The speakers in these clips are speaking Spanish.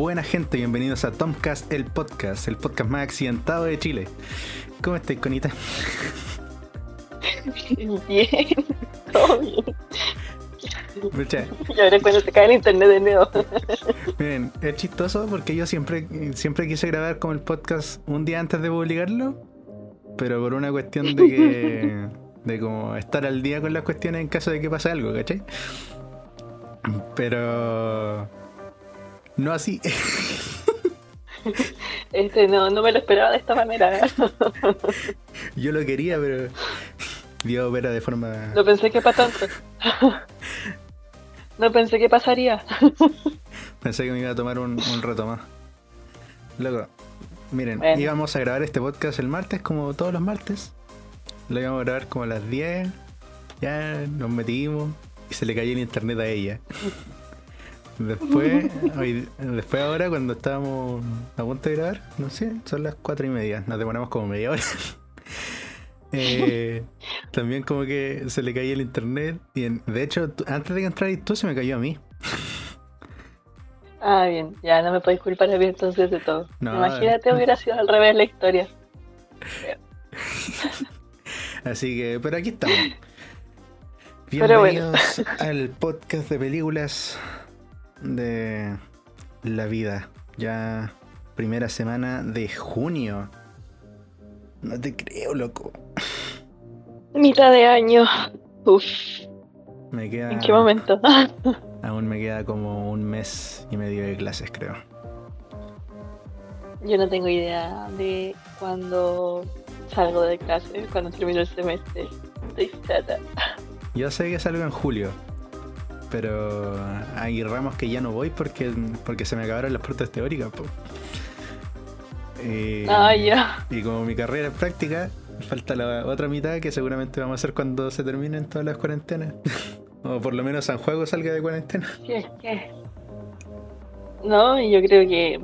Buena gente, bienvenidos a Tomcast, el podcast, el podcast más accidentado de Chile. ¿Cómo estáis, Conita? Bien, todo bien. Mucha- Y ahora cuando se cae el internet de nuevo. Miren, es chistoso porque yo siempre, siempre quise grabar como el podcast un día antes de publicarlo, pero por una cuestión de que. de como estar al día con las cuestiones en caso de que pase algo, ¿cachai? Pero. No así. Este, no, no me lo esperaba de esta manera. Yo lo quería, pero. Dios opera de forma. No pensé que para tanto. No pensé que pasaría. Pensé que me iba a tomar un, un rato más. Loco, miren, Bueno. íbamos a grabar este podcast el martes, como todos los martes. Lo íbamos a grabar como a las 10. Ya nos metimos y se le cayó el internet a ella. Después, hoy- después ahora cuando estábamos a punto de grabar, no sé, son las 4 y media, nos demoramos como media hora. Eh, también como que se le caía el internet y en- de hecho antes de que entraras tú se me cayó a mí. Ah, bien, ya no me podéis culpar a mí entonces de todo. No, Imagínate, hubiera sido al revés la historia. Así que, pero aquí estamos. Bueno. Bienvenidos al podcast de películas de la vida. Ya primera semana de junio. No te creo, loco. Mitad de año. Uf, Me queda. ¿en qué momento? Aún me queda como un mes y medio de clases, creo. Yo no tengo idea de cuándo salgo de clase, cuándo termino el semestre. Estoy chata. Yo sé que salgo en julio. Pero hay ramos que ya no voy porque, porque se me acabaron las pruebas teóricas. po. Eh, Ah, ya. Y como mi carrera es práctica, falta la otra mitad que seguramente vamos a hacer cuando se terminen todas las cuarentenas. o por lo menos San Juego salga de cuarentena. Sí, es que. No, y yo creo que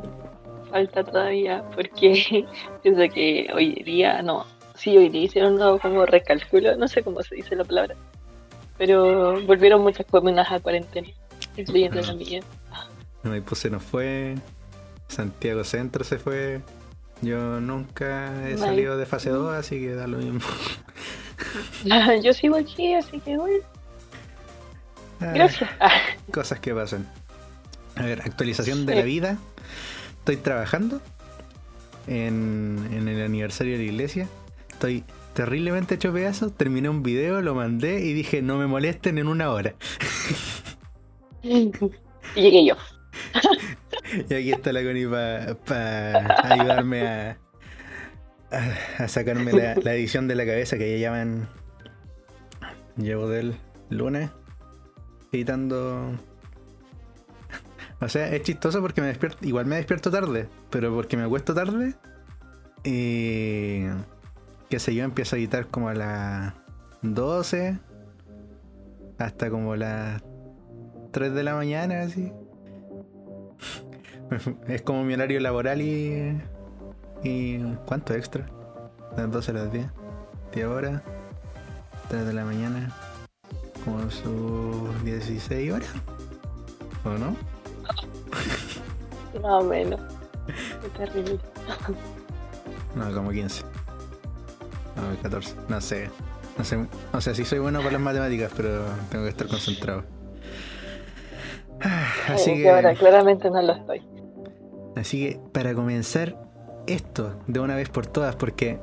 falta todavía, porque pienso que hoy día, no, sí, hoy día hicieron nuevo como recálculo, no sé cómo se dice la palabra, pero volvieron muchas comunas a cuarentena, incluyendo la mía. Maipú se nos fue, Santiago Centro se fue. Yo nunca he salido de fase 2, así que da lo mismo. Yo sigo aquí, así que bueno, Ah, gracias. Ah, Cosas que pasan. A ver, actualización de Sí. la vida. Estoy trabajando en, en el aniversario de la iglesia. Estoy terriblemente hecho pedazos. Terminé un video, lo mandé y dije no me molesten en una hora. Y llegué yo. Y aquí está la Connie para ayudarme a, sacarme la, edición de la cabeza que ya llaman. Llevo del lunes editando. O sea, es chistoso porque me despierto. Igual me despierto tarde, pero porque me acuesto tarde. Y. qué sé yo, empiezo a editar como a las 12 hasta como las 3 de la mañana, así. Es como mi horario laboral y. ¿Y cuánto extra? Las 12 a las 10. 10 horas. 3 de la mañana. Como sus 16 horas. ¿O no? Más o menos. Qué terrible. No, como 15. No, 14. No sé. No sé. O sea, sí soy bueno para las matemáticas, pero tengo que estar concentrado. Así que ahora claramente no lo estoy. Así que para comenzar esto de una vez por todas, porque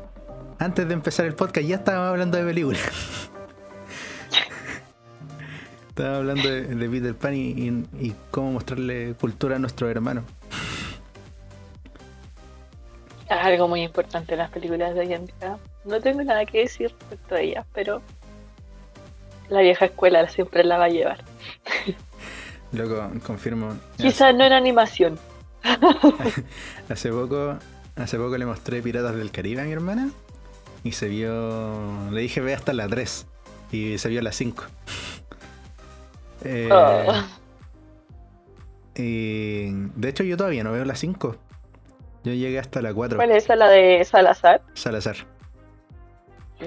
antes de empezar el podcast ya estábamos hablando de películas. estábamos hablando de, de Peter Pan y, y- y cómo mostrarle cultura a nuestros hermanos. Es algo muy importante en las películas de hoy en día. No tengo nada que decir respecto a ellas, pero la vieja escuela siempre la va a llevar. Loco, confirmo. Quizás no en animación. Hace poco, hace poco le mostré Piratas del Caribe a mi hermana y se vio. Le dije ve hasta la 3 y se vio la 5. Eh, Oh. Y de hecho, yo todavía no veo la 5. Yo llegué hasta la 4. ¿Cuál es esa, la de Salazar? Salazar.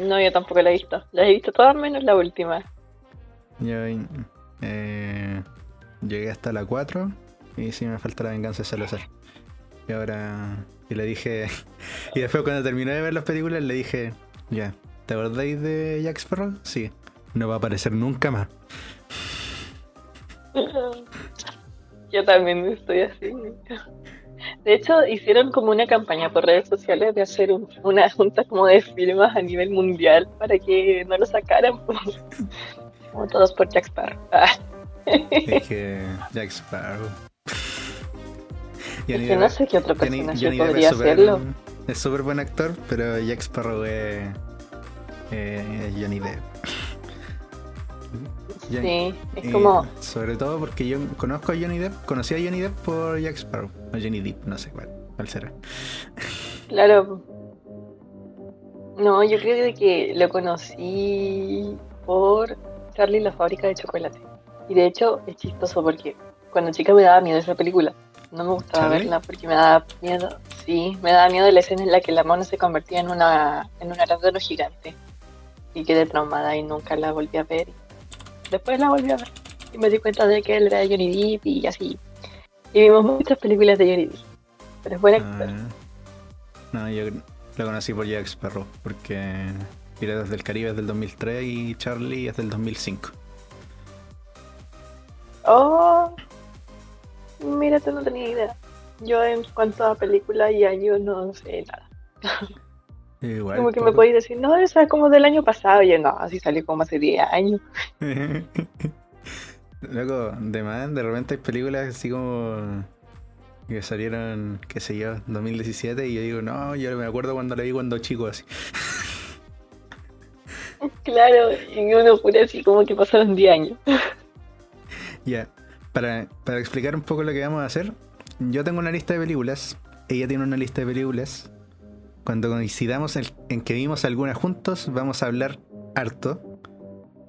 No, yo tampoco la he visto. La he visto todas menos la última. Yo eh, llegué hasta la 4 y sí me falta la venganza de Salazar. Y ahora. Y le dije. Y después cuando terminé de ver las películas le dije. Ya, ¿te acordáis de Jack Sparrow? Sí. No va a aparecer nunca más. Yo también estoy así. De hecho, hicieron como una campaña por redes sociales de hacer un- una junta como de firmas a nivel mundial para que no lo sacaran. Como todos por Jack Sparrow. Ah, Dije. Jack Sparrow. Es que no sé qué otro Johnny- personaje Johnny podría es súper- hacerlo. Es súper buen actor, pero Jack Sparrow es. eh, es Johnny Depp. Johnny- Sí, es como. Sobre todo porque yo conozco a Johnny Depp, conocí a Johnny Depp por Jack Sparrow. O Johnny Depp, no sé cuál, cuál será. Claro. No, yo creo que lo conocí por Charlie y la fábrica de chocolate. Y de hecho es chistoso porque cuando chica me daba miedo esa película. No me gustaba verla porque me daba miedo. Sí, me daba miedo la escena en la que la mona se convertía en una en un arándano gigante. Y quedé traumada y nunca la volví a ver. Después la volví a ver y me di cuenta de que él era Johnny Depp y así. Y vimos muchas películas de Johnny Depp. Pero es buen actor. Ah, no, yo lo conocí por Jack Sparrow, porque Piratas del Caribe es del 2003 y Charlie es del 2005. Oh, mira, tú no tenía idea. Yo en cuanto a película y año no sé nada. Igual. Como que me podéis decir, no, esa es como del año pasado. Y yo, no, así salió como hace 10 años. Loco, de más, de repente hay películas así como que salieron, qué sé yo, 2017 y yo digo, no, yo me acuerdo cuando la vi cuando chico así. Claro, y uno jura así como que pasaron 10 años. Ya, para, para explicar un poco lo que vamos a hacer, yo tengo una lista de películas, ella tiene una lista de películas. Cuando coincidamos en, en que vimos algunas juntos, vamos a hablar harto.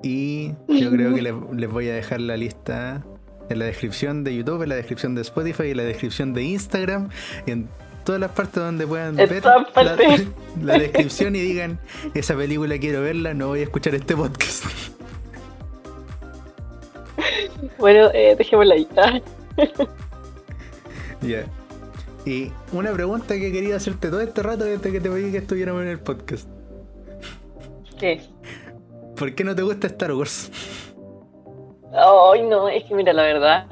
Y yo creo que les, les voy a dejar la lista en la descripción de YouTube, en la descripción de Spotify, en la descripción de Instagram, en todas las partes donde puedan En ver la, la descripción y digan, esa película quiero verla, no voy a escuchar este podcast. Bueno, eh, dejémosla ahí. Ah, Ya. Y una pregunta que quería hacerte todo este rato desde que te pedí que estuviéramos en el podcast. ¿Qué? ¿Por qué no te gusta Star Wars? Ay, no, es que mira, la verdad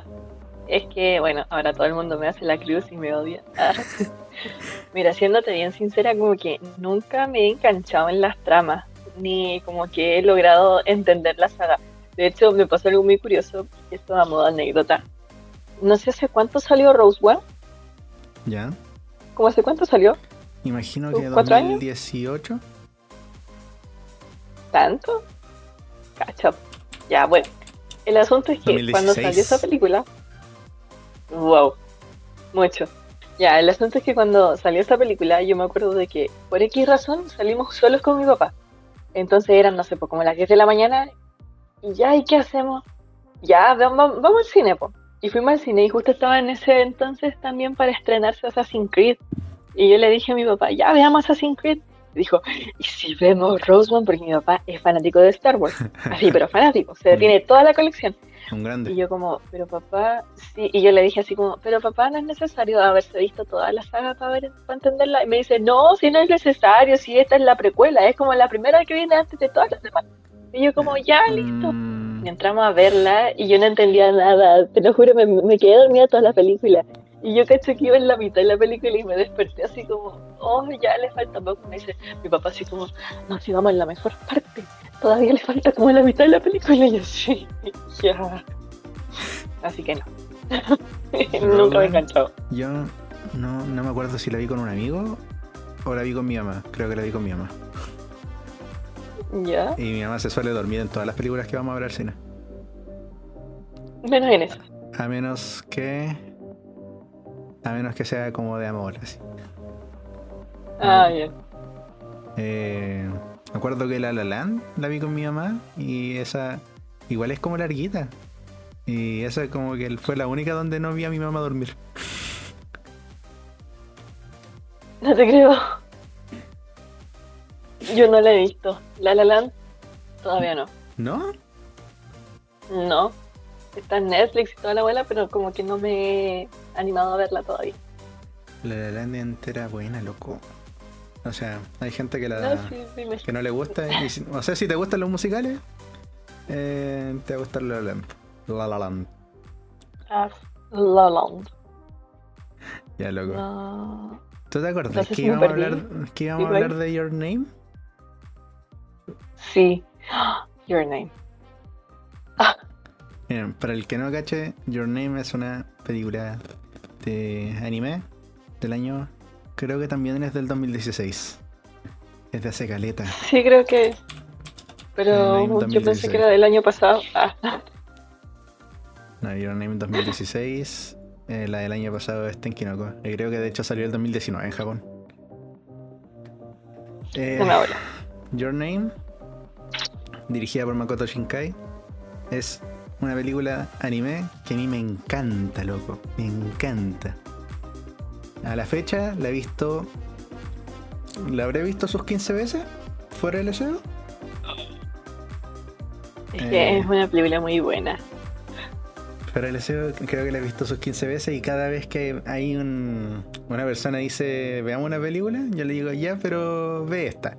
es que, bueno, ahora todo el mundo me hace la cruz y me odia. Mira, siéndote bien sincera, como que nunca me he enganchado en las tramas, ni como que he logrado entender la saga. De hecho, me pasó algo muy curioso, esto a modo anécdota. No sé hace cuánto salió Rose One, Ya. ¿cómo hace cuánto salió? Imagino que ¿Cuatro años? 2018. ¿Tanto? Cacho. Ya, bueno. El asunto es que 2016. cuando salió esa película. Wow. Mucho. Ya, el asunto es que cuando salió esa película, yo me acuerdo de que por X razón salimos solos con mi papá. Entonces eran, no sé, pues como las 10 de la mañana. Y ya, ¿y qué hacemos? Ya, vamos, vamos al cine, pues. Y fuimos al cine y justo estaba en ese entonces también para estrenarse Assassin's Creed. Y yo le dije a mi papá, ya veamos Assassin's Creed. Y dijo, ¿y si vemos Roseman? Porque mi papá es fanático de Star Wars. Así, pero fanático. Se tiene toda la colección. Un Y grande. yo como, pero papá, sí. Y yo le dije así como, pero papá, no es necesario haberse visto toda la saga para, ver, para entenderla. Y me dice, no, si no es necesario, si esta es la precuela, es como la primera que viene antes de todas las demás. Y yo como, ya, listo. Mm, Y entramos a verla y yo no entendía nada, te lo juro, me, me quedé dormida toda la película. Y yo caché que iba en la mitad de la película y me desperté así como, oh, ya le falta poco. Me dice mi papá así como, no, si vamos en la mejor parte, todavía le falta como la mitad de la película. Y yo, sí, ya. Así que no. Nunca me he enganchado. yo no, no me acuerdo si la vi con un amigo o la vi con mi mamá. Creo que la vi con mi mamá. Ya, Y mi mamá se suele dormir en todas las películas que vamos a ver al cine. menos en eso. A menos que. A menos que sea como de amor, así. Ah, ya. Eh, me acuerdo que La La Land la vi con mi mamá y esa igual es como larguita. Y esa como que fue la única donde no vi a mi mamá dormir. No te creo. Yo no la he visto. La La Land todavía no. ¿No? No. Está en Netflix y toda la abuela, pero como que no me he animado a verla todavía. La La Land entera buena, loco. O sea, hay gente que la No, sí, sí, me- que no le gusta. y o sea, si te gustan los musicales, eh, te va a gustar La La Land. La La Land. Ah, La Land. Ya, loco. ¿Tú te acuerdas que íbamos a hablar, que íbamos a hablar de Your Name? Sí. Your Name. Miren, para el que no cache, Your Name es una película de anime del año, creo que también es del 2016. Es de hace caleta. Sí, creo que. Pero yo pensé 2016. que era del año pasado. Ah. No, Your Name 2016. eh, la del año pasado es Tenkinoko. Y creo que de hecho salió el 2019 en Japón. Eh, Una hora. Your Name, dirigida por Makoto Shinkai, es una película anime que a mí me encanta, loco. Me encanta. A la fecha la he visto. ¿La habré visto sus 15 veces? ¿Fuera del SEO? Es Eh. que es una película muy buena. Fuera del SEO creo que la he visto sus 15 veces y cada vez que hay un, una persona dice veamos una película, yo le digo ya, pero ve esta.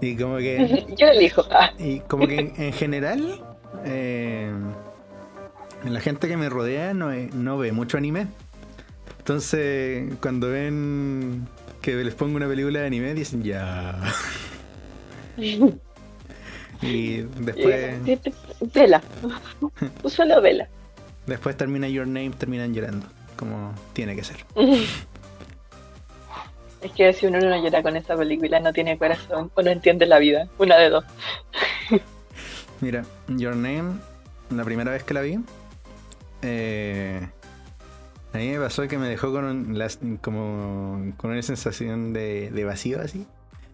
Y como que Yo elijo. Ah. Y como que en, en general, eh, la gente que me rodea no, no ve mucho anime. Entonces, cuando ven que les pongo una película de anime, dicen ya. Y después, Vela. Solo vela. después termina Your Name, terminan llorando. Como tiene que ser. Es que si uno no llora con esa película, no tiene corazón o no entiende la vida. Una de dos. Mira, Your Name, la primera vez que la vi, eh, a mí me pasó que me dejó con, un- las- como, con una sensación de, de vacío así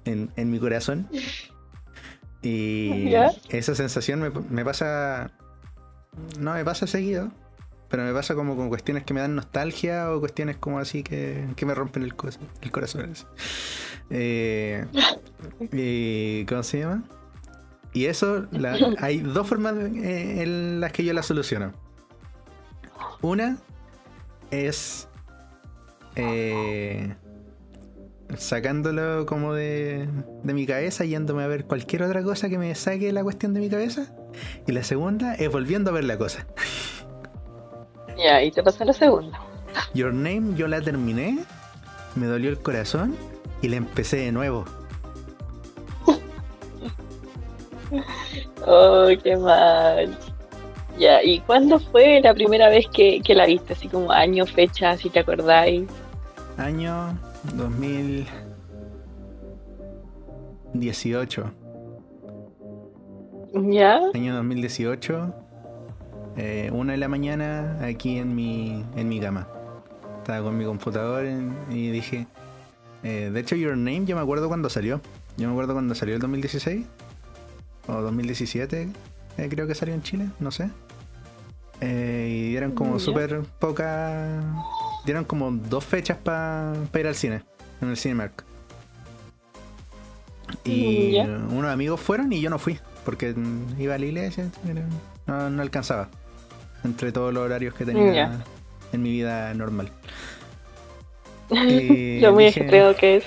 en, en mi corazón. Y esa sensación me, me pasa, no me pasa seguido, pero me pasa como con cuestiones que me dan nostalgia o cuestiones como así que, que me rompen el, corazón. Eh, y, ¿Cómo se llama? Y eso, hay dos formas eh, en las que yo la soluciono. Una es eh, sacándolo como de, de mi cabeza, yéndome a ver cualquier otra cosa que me saque la cuestión de mi cabeza. Y la segunda es volviendo a ver la cosa. Ya, y te pasa la segunda. Your Name yo la terminé, me dolió el corazón y la empecé de nuevo. Oh, qué mal. Ya, ¿y cuándo fue la primera vez que, que la viste? Así como año, fecha, si te acordáis. Año 2018. ¿Ya? Año 2018. Eh, una de la mañana aquí en mi, en mi cama. Estaba con mi computador en- y dije... eh, de hecho, Your Name yo me acuerdo cuando salió. Yo me acuerdo cuando salió el 2016. O 2017. eh, creo que salió en Chile, no sé. Y dieron como súper poca... Dieron como dos fechas para ir al cine. En el Cinemark. Y Ya. unos amigos fueron y yo no fui. Porque mm, iba a la iglesia. no alcanzaba. Entre todos los horarios que tenía en mi vida normal. Y Lo muy dije- que es.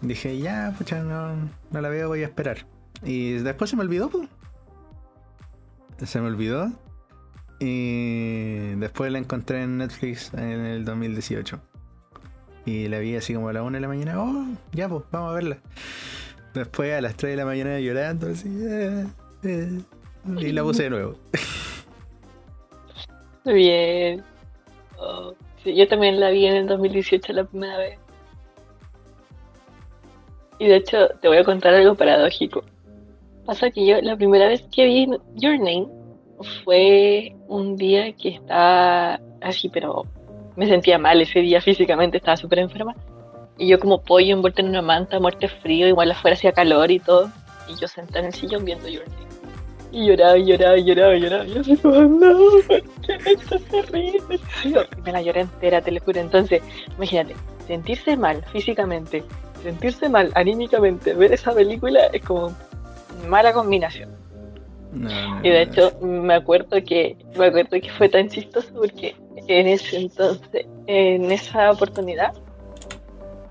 Dije, ya, pucha, no, no la veo, voy a esperar. Y después se me olvidó, pues. Se me olvidó. Y después la encontré en Netflix en el 2018. Y la vi así como a la 1 de la mañana. Oh, ya, pues, vamos a verla. Después a las 3 de la mañana llorando, así. eh, eh, y la puse de nuevo. Bien. Oh, sí, yo también la vi en el 2018 la primera vez. Y de hecho, te voy a contar algo paradójico. Pasa que yo la primera vez que vi Your Name fue un día que estaba así, pero me sentía mal ese día físicamente, estaba súper enferma. Y yo como pollo envuelto en una manta, muerte frío, igual afuera hacía calor y todo. Y yo sentada en el sillón viendo Your Name. Y lloraba, y lloraba, y lloraba, y lloraba. Y yo así como, no, ¿por qué esto es terrible? Yo me la lloré entera, te lo juro. Entonces, imagínate, sentirse mal físicamente, sentirse mal anímicamente, ver esa película es como mala combinación. No, no, Y de hecho, me acuerdo que me acuerdo que fue tan chistoso porque en ese entonces, en esa oportunidad,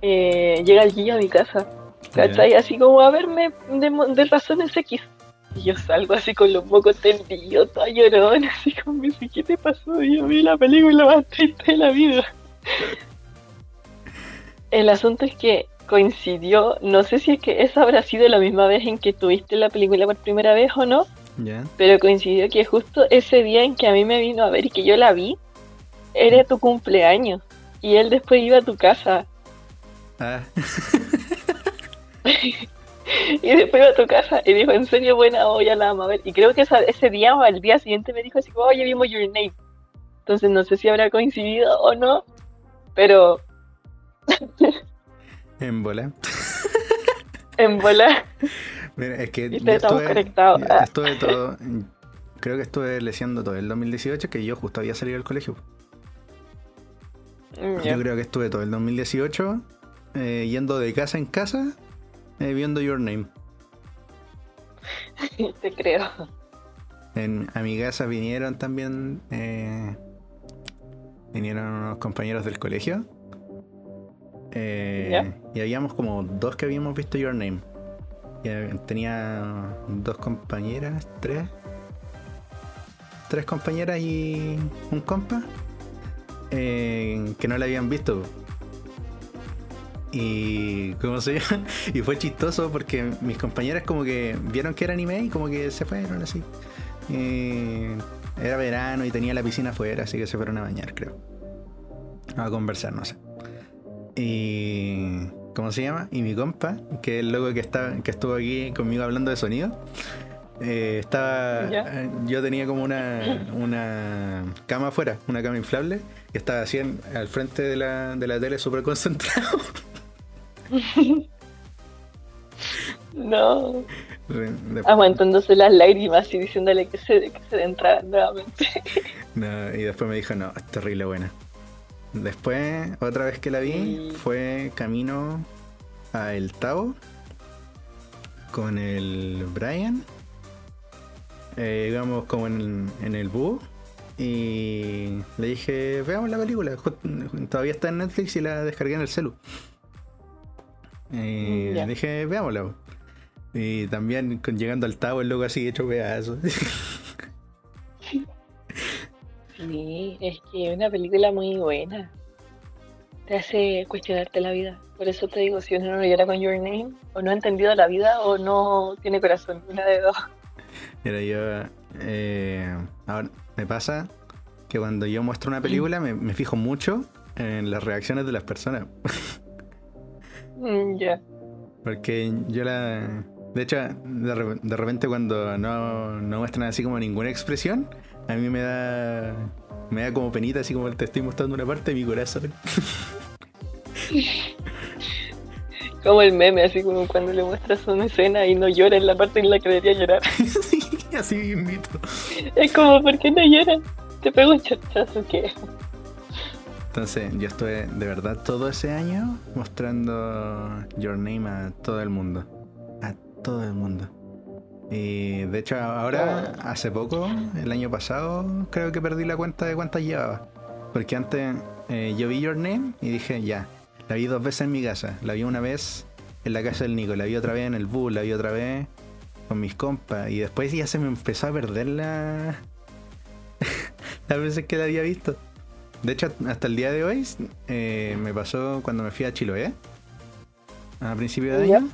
eh, llega el guillo a mi casa, ¿cachai? Así como a verme de, de razones X. Y yo salgo así con los mocos tendidos, toda llorona, así como, me dice, ¿qué te pasó? Y yo vi la película más triste de la vida. El asunto es que coincidió, no sé si es que esa habrá sido la misma vez en que tuviste la película por primera vez o no, Ya. pero coincidió que justo ese día en que a mí me vino a ver y que yo la vi, era tu cumpleaños. Y él después iba a tu casa. Ah, Y después iba a tu casa y dijo, en serio, buena, oh, ya la vamos a ver. Y creo que esa- ese día o al día siguiente me dijo así, oye, vimos Your Name. Entonces no sé si habrá coincidido o no, pero en bola. en bola. Mira, es que yo estamos estuve, conectados. estuve todo, creo que estuve leyendo todo el 2018, que yo justo había salido del colegio. Mm. Yo creo que estuve todo el 2018 eh, yendo de casa en casa eh, viendo Your Name. Te creo. En, a mi casa vinieron también eh, vinieron unos compañeros del colegio. Eh. Y habíamos como dos que habíamos visto Your Name. Y, tenía dos compañeras, tres. Tres compañeras y un compa eh, que no la habían visto. Y ¿cómo se llama? Y fue chistoso porque mis compañeras como que vieron que era anime y como que se fueron así. Y era verano y tenía la piscina afuera, así que se fueron a bañar, creo. A conversar, no sé. Y. ¿Cómo se llama? Y mi compa, que es el loco que, está, que estuvo aquí conmigo hablando de sonido. eh, estaba. Ya. eh, Yo tenía como una, una cama afuera, una cama inflable, y estaba así en- al frente de la, de la tele súper concentrado. No. Aguantándose las lágrimas y diciéndole que se, que se entrara nuevamente. No, y después me dijo, no, es terrible buena. Después, otra vez que la vi, fue camino a El Tavo con el Brian. Eh, íbamos como en, en el bus y le dije, veamos la película. Todavía está en Netflix y la descargué en el celu. Y Ya. dije, veámosla. Y también con- llegando al Tavo, el loco así hecho pedazos. Sí, es que es una película muy buena. Te hace cuestionarte la vida. Por eso te digo, si uno no llora con Your Name, o no ha entendido la vida, o no tiene corazón. Una de dos. Mira, yo. eh, ahora me pasa que cuando yo muestro una película me, me fijo mucho en las reacciones de las personas. Mm, Ya. Porque yo la. De hecho, de, re- de repente cuando no, no muestran así como ninguna expresión, a mí me da. Me da como penita, así como te estoy mostrando una parte de mi corazón. Como el meme, así como cuando le muestras una escena y no llora en la parte en la que debería llorar. Sí, así invito. Es como, ¿por qué no llora? Te pego un chachazo que. Entonces, yo estuve de verdad todo ese año mostrando Your Name a todo el mundo. A todo el mundo. Y de hecho, ahora, hace poco, el año pasado, creo que perdí la cuenta de cuántas llevaba. Porque antes eh, yo vi Your Name y dije, ya, la vi dos veces en mi casa. La vi una vez en la casa del Nico, la vi otra vez en el bus, la vi otra vez con mis compas. Y después ya se me empezó a perder la. las veces que la había visto. De hecho, hasta el día de hoy eh, me pasó cuando me fui a Chiloé, a principio de año.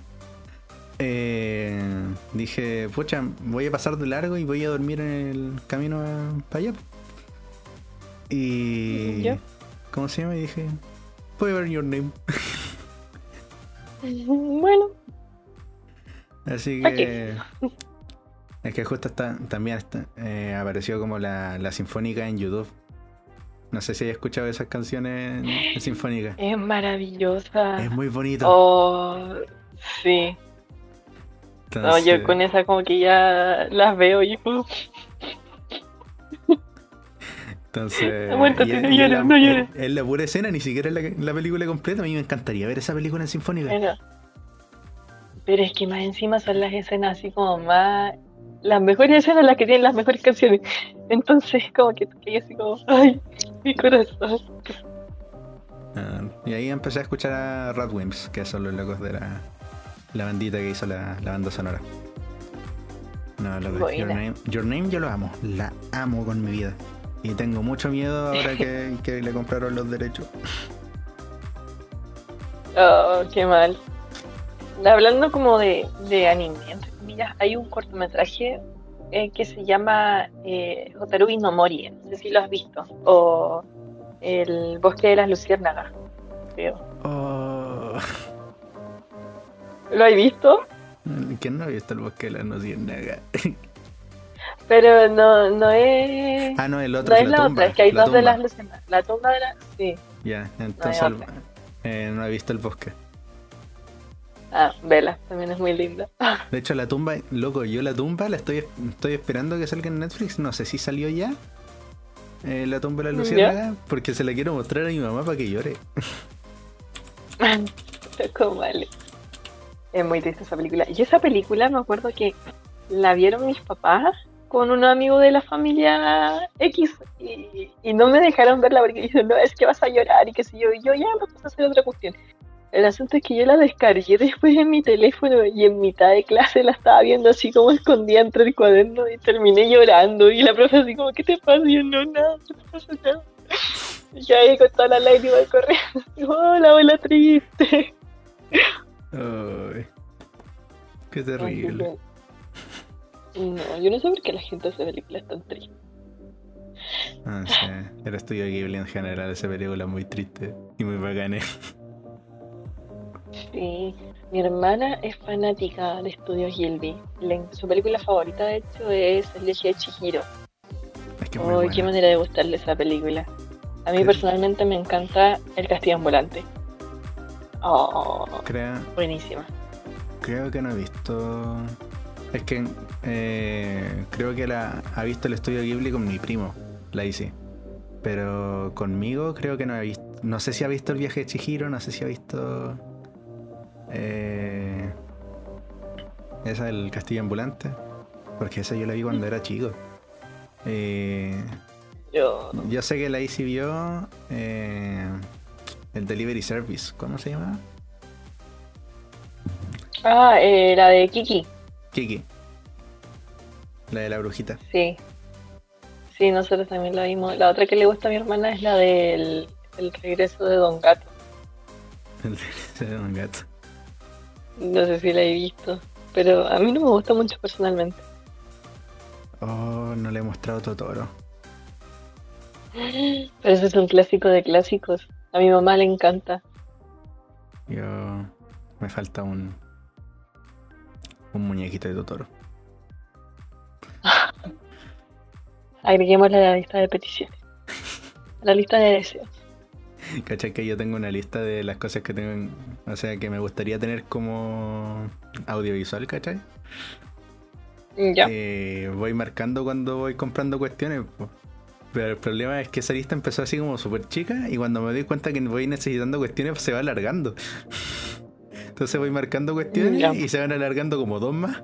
eh, dije, pucha, voy a pasar de largo y voy a dormir en el camino para allá. Y. Ya. ¿Cómo se llama? Y dije, a ver your name. Bueno, Así que. Es que justo está, también está, eh, apareció como la, la sinfónica en YouTube. No sé si hay escuchado esas canciones en, en sinfónica. es maravillosa. Es muy bonito. Oh, sí. No, yo con esa como que ya las veo y como, Entonces, Aguántate, y no y llores, no llores. Es la pura escena, ni siquiera es la, la película completa. A mí me encantaría ver esa película en Sinfónica. Pero, pero es que más encima son las escenas así como más. Las mejores escenas las que tienen las mejores canciones. Entonces, como que quedas así como. ¡Ay! Mi corazón. Ah, y ahí empecé a escuchar a Radwimps, que son los locos de la, la bandita que hizo la, la banda sonora. No, loco, Buena. Your Name, Your Name yo lo amo, la amo con mi vida. Y tengo mucho miedo ahora que, que le compraron los derechos. Oh, qué mal. Hablando como de, de anime, comillas, hay un cortometraje eh, que se llama eh, Hotarubi no Mori. No sé si lo has visto. O El Bosque de las Luciérnagas. Creo. Oh, ¿Lo has visto? ¿Quién no ha visto el bosque de las luciérnagas? Pero no, no es. Ah, no, el otro No es es la la tumba. otra, es que hay dos de las luciérnagas. La tumba de la. Sí. Ya, entonces otra. eh, no he visto el bosque. Ah, vela, también es muy linda. De hecho, la tumba, loco, yo la tumba la estoy, estoy esperando que salga en Netflix. No sé si salió ya. eh, la tumba de la luciérnaga. Porque se la quiero mostrar a mi mamá para que llore. Vale. Es muy triste esa película. Y esa película me acuerdo que la vieron mis papás con un amigo de la familia X y, y no me dejaron verla porque dijeron, no, es que vas a llorar y qué sé yo. Y yo ya me puse a hacer otra cuestión. El asunto es que yo la descargué después en mi teléfono y en mitad de clase la estaba viendo así como escondida entre el cuaderno y terminé llorando. Y la profe así como, ¿qué te pasa? Y yo, no, nada, ¿qué te pasa? Nada". Y yo ahí con toda la lágrima corriendo. Y, Hola, hola, triste. Ay, qué terrible. No, yo no sé por qué la gente hace películas tan tristes. Ah, sí. El estudio Ghibli en general, esa película es muy triste y muy bacana. Sí, mi hermana es fanática de Estudios Gilby. Le- Su película favorita, de hecho, es El viaje de Chihiro. Es que buena. qué manera de gustarle esa película. A mí personalmente me encanta El castillo ambulante. Oh, Creo, buenísima. creo que no he visto. Es que eh, creo que la ha visto el estudio Ghibli con mi primo, la hice. Pero conmigo creo que no he visto. No sé si ha visto el viaje de Chihiro, no sé si ha visto. Eh, esa del castillo ambulante. Porque esa yo la vi cuando era chico. Eh, Yo, yo sé que la Easy vio eh, el Delivery Service. ¿Cómo se llama? Ah, eh, la de Kiki. Kiki. La de la brujita. Sí. Sí, nosotros también la vimos. La otra que le gusta a mi hermana es la del el regreso de Don Gato. El de un gato. No sé si la he visto, pero a mí no me gusta mucho personalmente. Oh, no le he mostrado Totoro. Pero ese es un clásico de clásicos. A mi mamá le encanta. Yo. Me falta un. Un muñequito de Totoro. Agreguémosla a la lista de peticiones. A la lista de deseos. ¿Cachai? Que yo tengo una lista de las cosas que tengo. en- o sea, que me gustaría tener como audiovisual, ¿cachai? Ya. Eh, voy marcando cuando voy comprando cuestiones. po. Pero el problema es que esa lista empezó así como súper chica y cuando me doy cuenta que voy necesitando cuestiones pues, se va alargando. Entonces voy marcando cuestiones Ya. y se van alargando como dos más.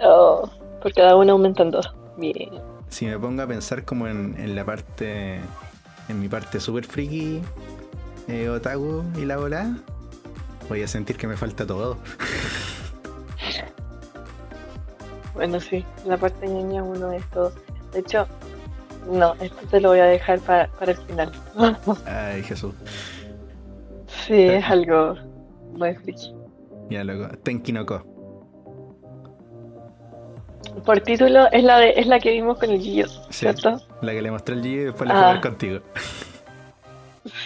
Oh, por cada una aumentan dos. Bien. Si me pongo a pensar como en, en la parte, en mi parte super friki, eh, otaku y la bola, voy a sentir que me falta todo. Bueno, sí, la parte ñoña uno de estos. De hecho, no, esto te lo voy a dejar para, para el final. Ay, Jesús. sí, es algo muy friki. Ya loco. Tenkinoko. Por título es la de, es la que vimos con el Gillo, Sí. ¿cierto? La que le mostré el G y después la a Ah. ver contigo.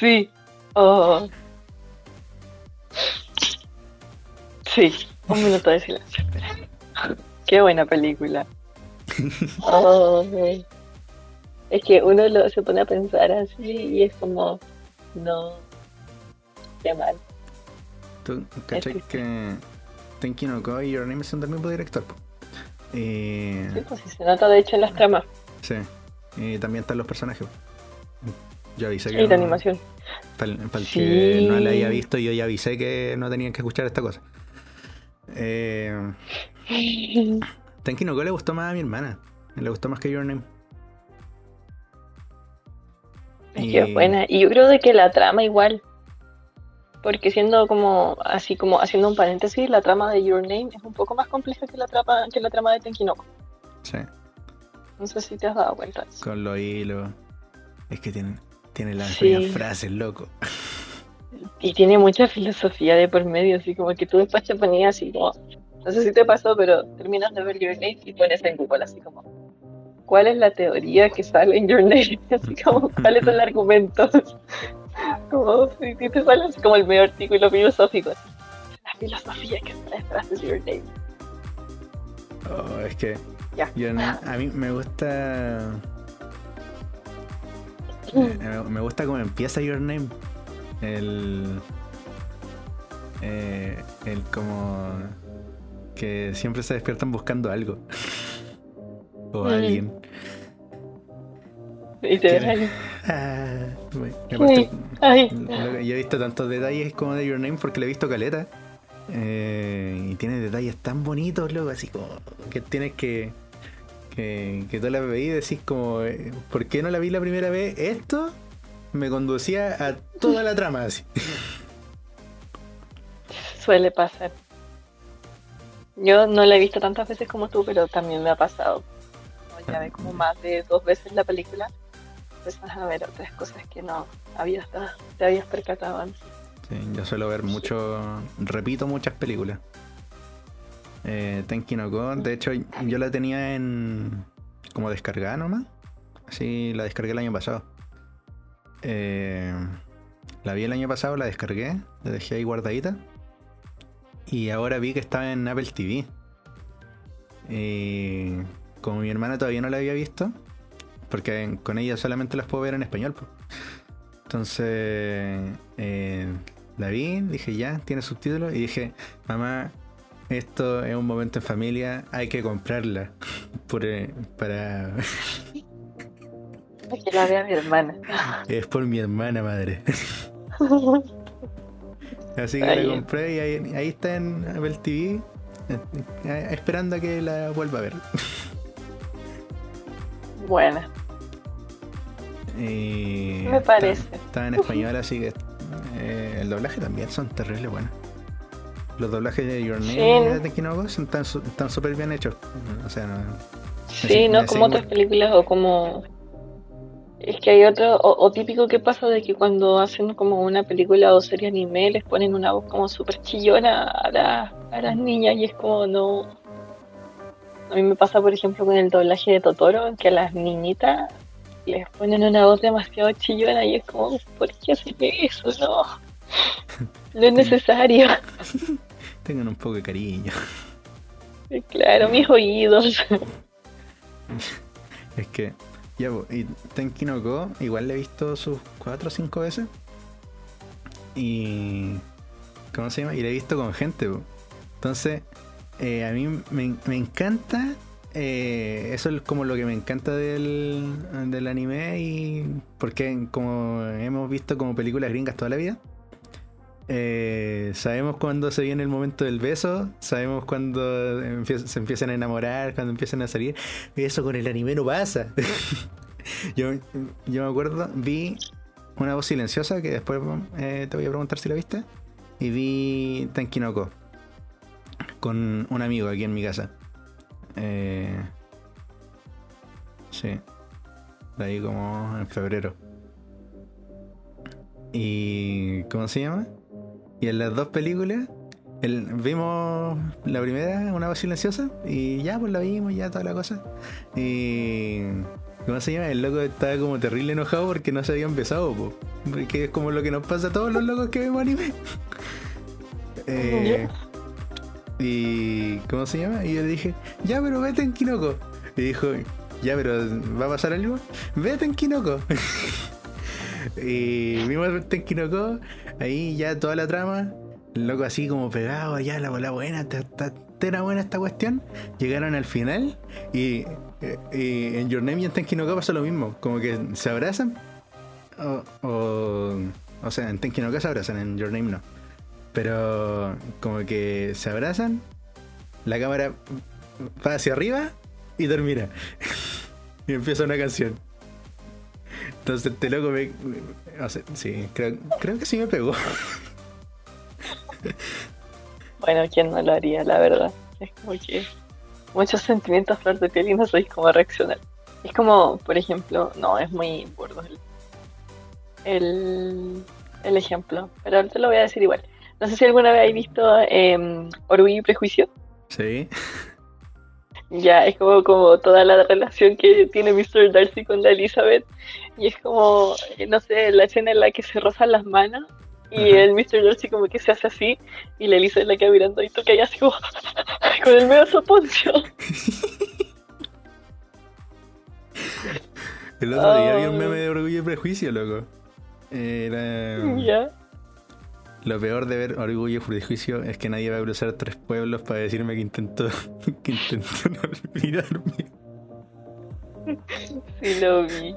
Sí. Oh. Sí, un minuto de silencio. espera. Qué buena película. Oh. Es que uno lo, se pone a pensar así y es como, no, qué mal. ¿Tú cachai que Tenki no Ko y Your Name son del mismo director. Eh, sí, pues se nota de hecho en las tramas. Sí, y también están los personajes. Yo avisé que. Y la animación. Para, el que no la haya visto, yo ya avisé que no tenían que escuchar esta cosa. Eh, Tenki no le gustó más a mi hermana. Le gustó más que Your Name. Es que es buena. Y yo creo de que la trama igual. Porque siendo como, así como haciendo un paréntesis, la trama de Your Name es un poco más compleja que la trama, que la trama de Tenkinoko. Sí. No sé si te has dado cuenta. Con los hilos. Es que tiene, tiene las sí. frases, loco. Y tiene mucha filosofía de por medio, así como que tú después te ponías así como, no sé si te pasó, pero terminas de ver Your Name y pones en Google así como, ¿cuál es la teoría que sale en Your Name? Así como, ¿cuál es el argumento? Como si te sale así como el medio artículo filosófico, así. La filosofía que está detrás de Your Name. Oh, es que a mí me gusta. Eh, me gusta cómo empieza Your Name. El. Eh, el como. Que siempre se despiertan buscando algo. o mm. alguien. Y te ah, yo he visto tantos detalles como de Your Name porque le he visto caleta. Eh, y tiene detalles tan bonitos, luego así como que tienes que que, tú la veías y decís como, eh, ¿por qué no la vi la primera vez? Esto me conducía a toda la trama así. Suele pasar. Yo no la he visto tantas veces como tú, pero también me ha pasado. Ya ve como más de dos veces la película, vas a ver otras cosas que no habías, te habías percatado antes. Sí, yo suelo ver mucho, repito muchas películas. Eh, no Ko. De hecho, yo la tenía en. como descargada nomás. Así la descargué el año pasado. Eh, la vi el año pasado, la descargué, la dejé ahí guardadita. Y ahora vi que estaba en Apple TV. Y como mi hermana todavía no la había visto, porque con ella solamente las puedo ver en español. Entonces eh, la vi, dije ya, tiene subtítulos y dije, mamá, esto es un momento en familia, hay que comprarla eh, para... que la vea mi hermana. Es por mi hermana, madre. Así que la compré y ahí, está en Apple TV, eh, esperando a que la vuelva a ver. Buena. Me parece. Está, en español, así que eh, el doblaje también son terribles buenos. Los doblajes de Your Name de Kinoko están súper bien hechos. O sea, no, Sí, no como otras películas o como... Es que hay otro, o, típico que pasa de que cuando hacen como una película o serie anime les ponen una voz como súper chillona a, a las niñas y es como no... A mí me pasa por ejemplo con el doblaje de Totoro, que a las niñitas les ponen una voz demasiado chillona y es como, ¿por qué hacen eso? No, no es necesario. Tengan un poco de cariño. Claro, mis oídos. Es que, ya, y Tenki no Ko, igual le he visto sus 4 o 5 veces. Y. ¿Cómo se llama? Y le he visto con gente, Entonces, eh, a mí me, encanta. Eh, eso es como lo que me encanta del, del anime. Y. Porque, como hemos visto como películas gringas toda la vida eh, sabemos cuando se viene el momento del beso, sabemos cuando se empiezan a enamorar, cuando empiezan a salir. Y eso con el anime no pasa. yo, me acuerdo, vi una voz silenciosa que después te voy a preguntar si la viste. Y vi Tankinoko con un amigo aquí en mi casa. Eh, sí, de ahí como en febrero. ¿Y cómo se llama? Y en las dos películas, vimos la primera, una voz silenciosa, y ya, pues la vimos, ya toda la cosa. Y. ¿Cómo se llama? El loco estaba como terrible enojado porque no se había empezado, pues. Porque es como lo que nos pasa a todos los locos que vemos anime. eh, y. ¿Cómo se llama? Y yo le dije, ya, pero vete en Kinoko. Y dijo, ya, pero ¿va a pasar algo? Vete en Kinoko. y vimos en Kinoko Ahí ya toda la trama El loco así como pegado, ya la bola buena, está, está- era buena esta cuestión. Llegaron al final y, eh, y en Your Name y en Tenki no Ka pasa lo mismo. Como que se abrazan. O, o, o sea, en Tenki no Ka se abrazan, en Your Name no. Pero como que se abrazan, la cámara va hacia arriba y termina. y empieza una canción. Entonces este loco me... sí, creo, creo que sí me pegó. Bueno, ¿quién no lo haría, la verdad? Es como que muchos sentimientos flor de piel y no sabéis cómo reaccionar. Es como, por ejemplo, no, es muy burdo el, el, el ejemplo, pero te lo voy a decir igual. No sé si alguna vez habéis visto eh, Orgullo y Prejuicio. Sí. Ya, es como, como toda la relación que tiene Mr. Darcy con la Elizabeth. Y es como, no sé, la escena en la que se rozan las manos. Y Ajá. el Mr. Darcy como que se hace así. Y la Elizabeth la queda mirando y toca ahí así como con el medio soponcio. El otro día vi un meme de orgullo y prejuicio, loco. Era. Ya. Lo peor de ver orgullo y prejuicio es que nadie va a cruzar tres pueblos para decirme que intentó, que intentó no olvidarme. Sí lo vi.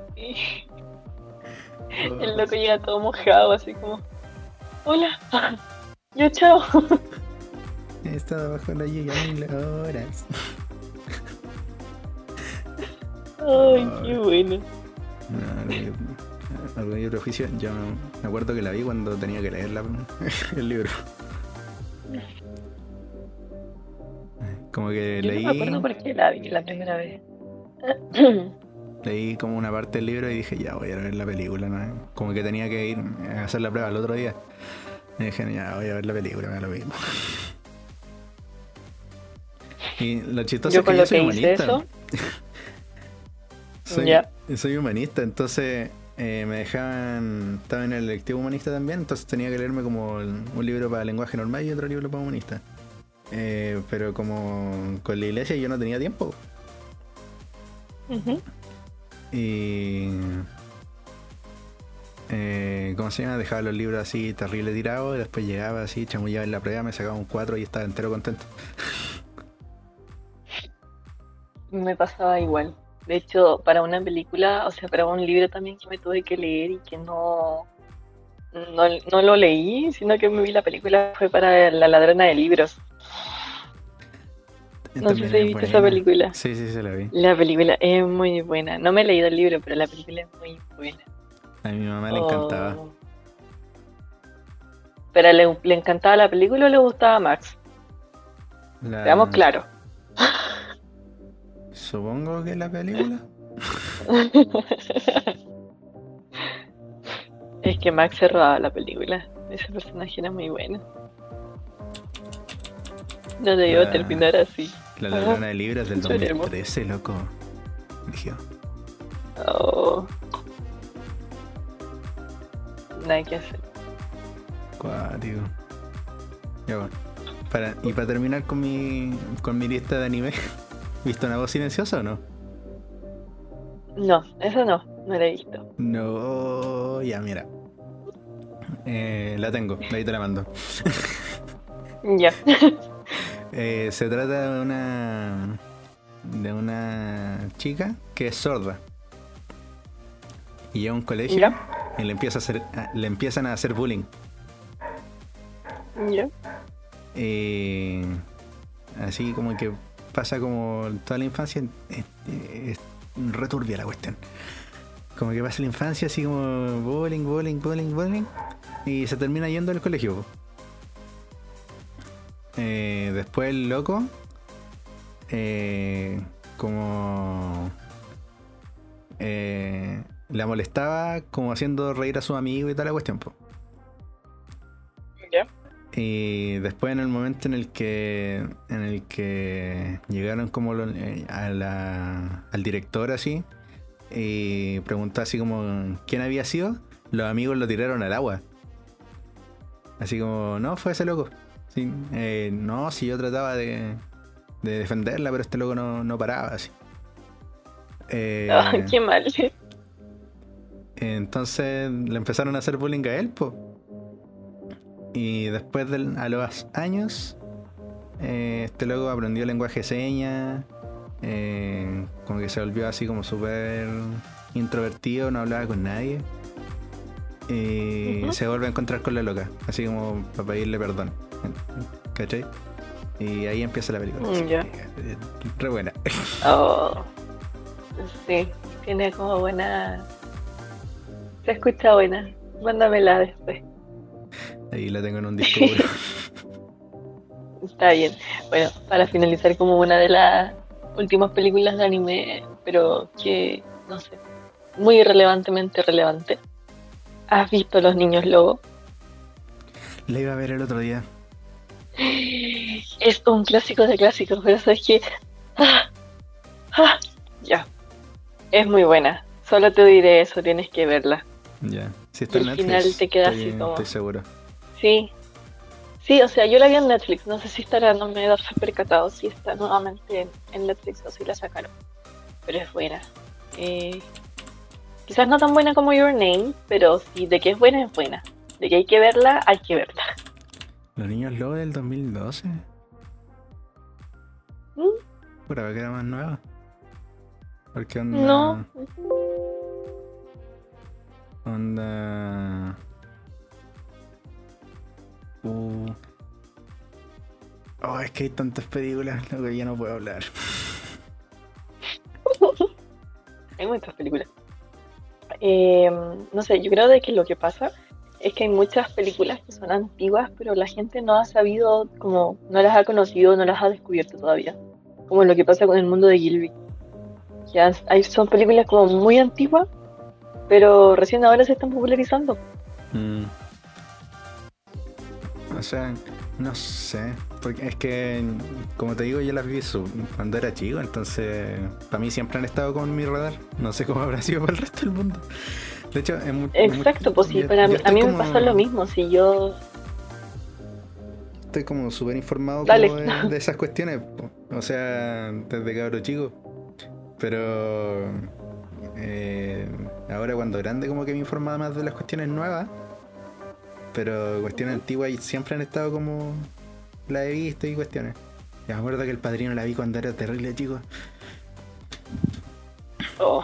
El loco llega todo mojado, así como, hola, yo chao. He estado bajo la lluvia mil horas. Ay, qué bueno. No, orgullo, y prejuicio, yo me acuerdo que la vi cuando tenía que leer la- el libro. Como que Yo leí. no me acuerdo por qué la vi la primera vez. Leí como una parte del libro y dije, ya voy a ver la película, ¿no? Como que tenía que ir a hacer la prueba el otro día. Y dije, ya voy a ver la película, me da lo mismo. Y lo chistoso Yo es que yo soy que humanista. eso, Soy, Ya. soy humanista, entonces eh, me dejaban. Estaba en el electivo humanista también, entonces tenía que leerme como un libro para lenguaje normal y otro libro para humanista. Eh, pero como con la iglesia yo no tenía tiempo. Y. Eh, ¿Cómo se llama? Dejaba los libros así terrible tirados y después llegaba así, chamullaba en la prueba, me sacaba un 4 y estaba entero contento. me pasaba igual. De hecho, para una película, o sea, para un libro también que me tuve que leer y que no, no, no lo leí, sino que me vi la película, fue para La ladrona de libros. No sé si viste esa película. Sí, sí, se la vi. La película es muy buena. No me he leído el libro, pero la película es muy buena. A mi mamá le encantaba. Oh. ¿Pero le, le encantaba la película o le gustaba Max? La- Seamos claros. Supongo que la película. es que Max se robaba la película. Ese personaje era muy bueno. No debió Ah. terminar así. La ladrona de libros del Lloremos. 2013, loco. Dije, Oh. Nada que hacer. cuático. Ya bueno. Para, y para terminar con mi, con mi lista de anime, ¿viste una voz silenciosa o no? No, eso no, no la he visto. No, ya mira. Eh, la tengo, ahí te la mando. Ya. Eh, se trata de una de una chica que es sorda y a un colegio Ya. y le empieza a hacer a- le empiezan a hacer bullying Ya. y así como que pasa como toda la infancia es, es returbia la cuestión como que pasa la infancia así como bullying bullying bullying bullying y se termina yendo al colegio. Eh, después el loco eh, como eh, la molestaba como haciendo reír a su amigo y toda la cuestión po. Y después en el momento en el que en el que llegaron como lo- eh, a la- al director así y preguntó así como quién había sido, los amigos lo tiraron al agua. Así como, no, fue ese loco. Sí, eh, no, si yo trataba de, de defenderla, pero este loco no, no paraba así. Eh, qué mal. entonces le empezaron a hacer bullying a él, po. Y después de, a los años, eh, este loco aprendió lenguaje de señas. eh, como que se volvió así como súper introvertido, no hablaba con nadie. Y se vuelve a encontrar con la loca, así como para pedirle perdón. ¿Cachai? Y ahí empieza la película. Mm, que, Re buena. Oh, sí, tiene como buena. Se escucha buena. Mándamela después. Ahí la tengo en un disco. Está bien. Bueno, para finalizar, como una de las últimas películas de anime, pero que, no sé, muy irrelevantemente relevante. ¿Has visto Los Niños Lobo? La iba a ver el otro día. Es un clásico de clásicos, pero sabes que. Ah, ah, ya. Es muy buena. Solo te diré eso, tienes que verla. Ya. Si está en Y al Netflix. final te queda estoy, así como- Estoy seguro. Sí. Sí, o sea, yo la vi en Netflix. No sé si estará, no me he dado percatado si está nuevamente en, en Netflix o si la sacaron. Pero es buena. Eh, quizás no tan buena como Your Name, pero sí, de que es buena, es buena. De que hay que verla, hay que verla. Los niños lobos del 2012. ¿Mm? Pura que era más nueva. Porque onda. No. Onda. Uh. Oh, es que hay tantas películas, lo que ya no puedo hablar. Hay muchas películas. Eh, no sé, yo creo de que lo que pasa es que hay muchas películas que son antiguas, pero la gente no ha sabido, como no las ha conocido, no las ha descubierto todavía. Como lo que pasa con el mundo de Gilby. Han- hay, son películas como muy antiguas, pero recién ahora se están popularizando. Mm. O sea, no sé. Porque es que, como te digo, yo las vi su- cuando era chico, entonces para mí siempre han estado con mi radar. No sé cómo habrá sido para el resto del mundo. De hecho, es mu- Exacto, pues sí, yo- para yo a mí me pasa lo mismo. Si yo Estoy como súper informado como de, de esas cuestiones. O sea, desde cabro chico. Pero eh, ahora cuando grande como que me informaba más de las cuestiones nuevas. Pero cuestiones antiguas y siempre han estado como la he visto y cuestiones. Ya me acuerdo que el padrino la vi cuando era terrible chico. Oh.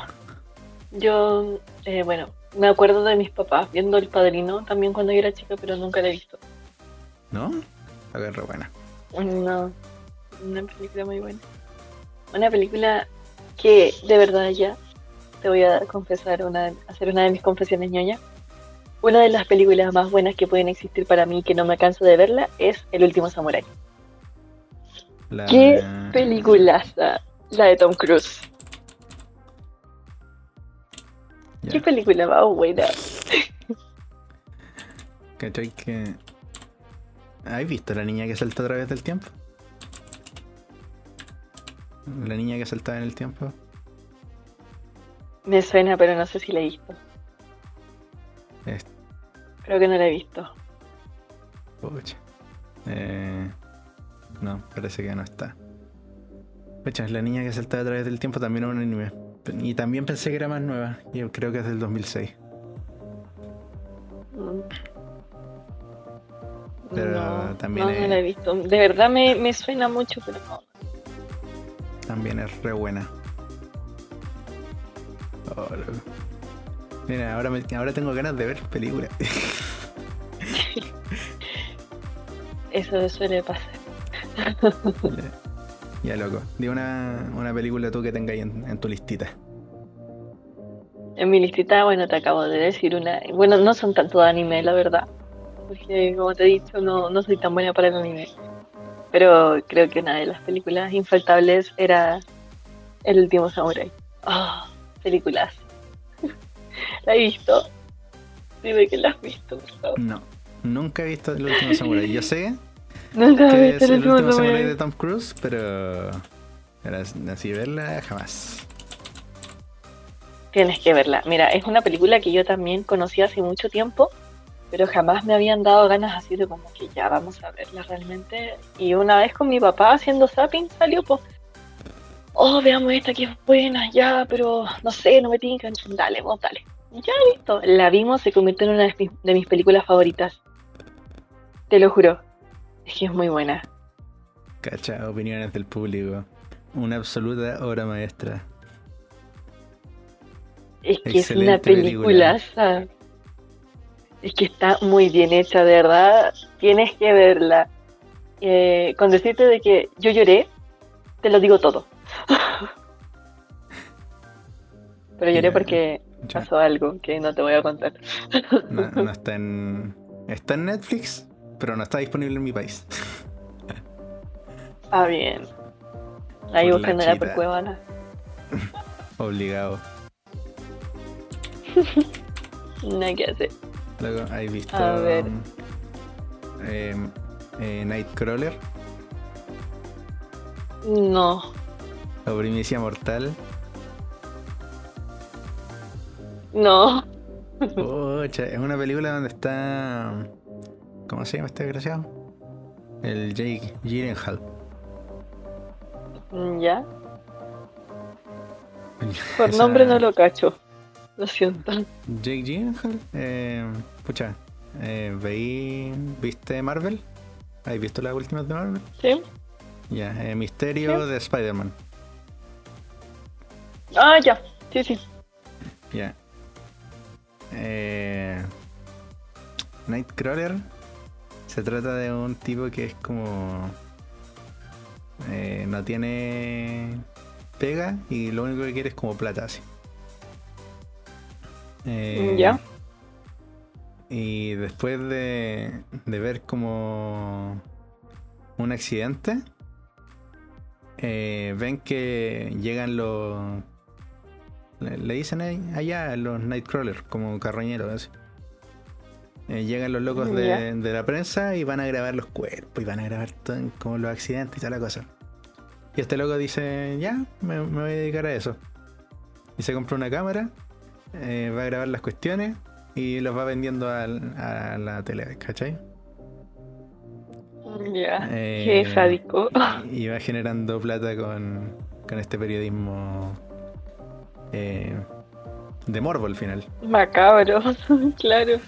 Yo, eh, bueno, me acuerdo de mis papás viendo El Padrino también cuando yo era chica, pero nunca la he visto. ¿No? A ver, buena. No, una película muy buena. Una película que de verdad ya te voy a confesar, una, hacer una de mis confesiones ñoña. Una de las películas más buenas que pueden existir para mí, que no me canso de verla, es El último Samurai. La, ¿Qué peliculaza? La de Tom Cruise. ¿Qué película más buena? ¿Cachai que... ¿Has visto la niña que saltó a través del tiempo? La niña que saltaba en el tiempo. Me suena, pero no sé si la he visto. Es- Creo que no la he visto. Pucha. Eh, no, parece que no está. Pucha, la niña que saltaba a través del tiempo también es un anime. Y también pensé que era más nueva. Yo creo que es del 2006. Mm. Pero no, también no, es- no la he visto. De verdad me, me suena mucho, pero no. También es re buena. Oh. Mira, ahora, me- ahora tengo ganas de ver películas. Eso suele pasar. ya, loco. Di una, una película tú que tengáis en, en tu listita. En mi listita, bueno, te acabo de decir una. Bueno, no son tanto de anime, la verdad. Porque, como te he dicho, no, no soy tan buena para el anime. Pero creo que una de las películas infaltables era El último Samurai. Ah, películas. ¿La has visto? Dime que la has visto, por favor. No, nunca he visto El último Samurai. Yo sé Nunca que visto es El El último Samurai. de Tom Cruise, pero. pero así verla jamás. Tienes que verla. Mira, es una película que yo también conocí hace mucho tiempo, pero jamás me habían dado ganas así de como que ya vamos a verla realmente. Y una vez con mi papá haciendo zapping salió, pues, oh, veamos esta que es buena, ya, pero no sé, no me tincan. Dale, vos, dale. Ya, listo. La vimos, se convirtió en una de mis, de mis películas favoritas. Te lo juro. Es que es muy buena. Cacha, opiniones del público. Una absoluta obra maestra. Es que es una película. Es que está muy bien hecha, de verdad. Tienes que verla. Eh, con decirte de que yo lloré, te lo digo todo. Pero lloré porque pasó algo que no te voy a contar. No, está en. Está en Netflix, pero no está disponible en mi país. Ah, bien. Ahí buscando la, la Obligado. no hay que hacer. Luego, ¿hay visto A ver. Em, eh, Nightcrawler? No. La primicia mortal. No. es una película donde está. ¿Cómo se llama este desgraciado? El Jake Gyllenhaal. ¿Ya? Por nombre no lo cacho. Lo siento. Jake Gyllenhaal. Eh, pucha, eh, ¿veí, ¿viste Marvel? ¿Has visto las últimas de Marvel? Sí. Ya, eh, Misterio de Spider-Man. Ah, ya. Sí, sí. Ya. Eh, Nightcrawler se trata de un tipo que es como. Eh, no tiene pega y lo único que quiere es como plata así. Eh, ya. Y después de, de ver como un accidente, eh, ven que llegan los le, dicen allá los Nightcrawlers, como carroñeros, eh, llegan los locos de, la prensa y van a grabar los cuerpos y van a grabar todo, como los accidentes y toda la cosa. Y este loco dice, ya, me, voy a dedicar a eso. Y se compra una cámara, eh, va a grabar las cuestiones y los va vendiendo a, la tele, ¿cachai? Ya, qué eh, sádico. Y va generando plata con, con este periodismo eh, de morbo al final. Macabro, claro.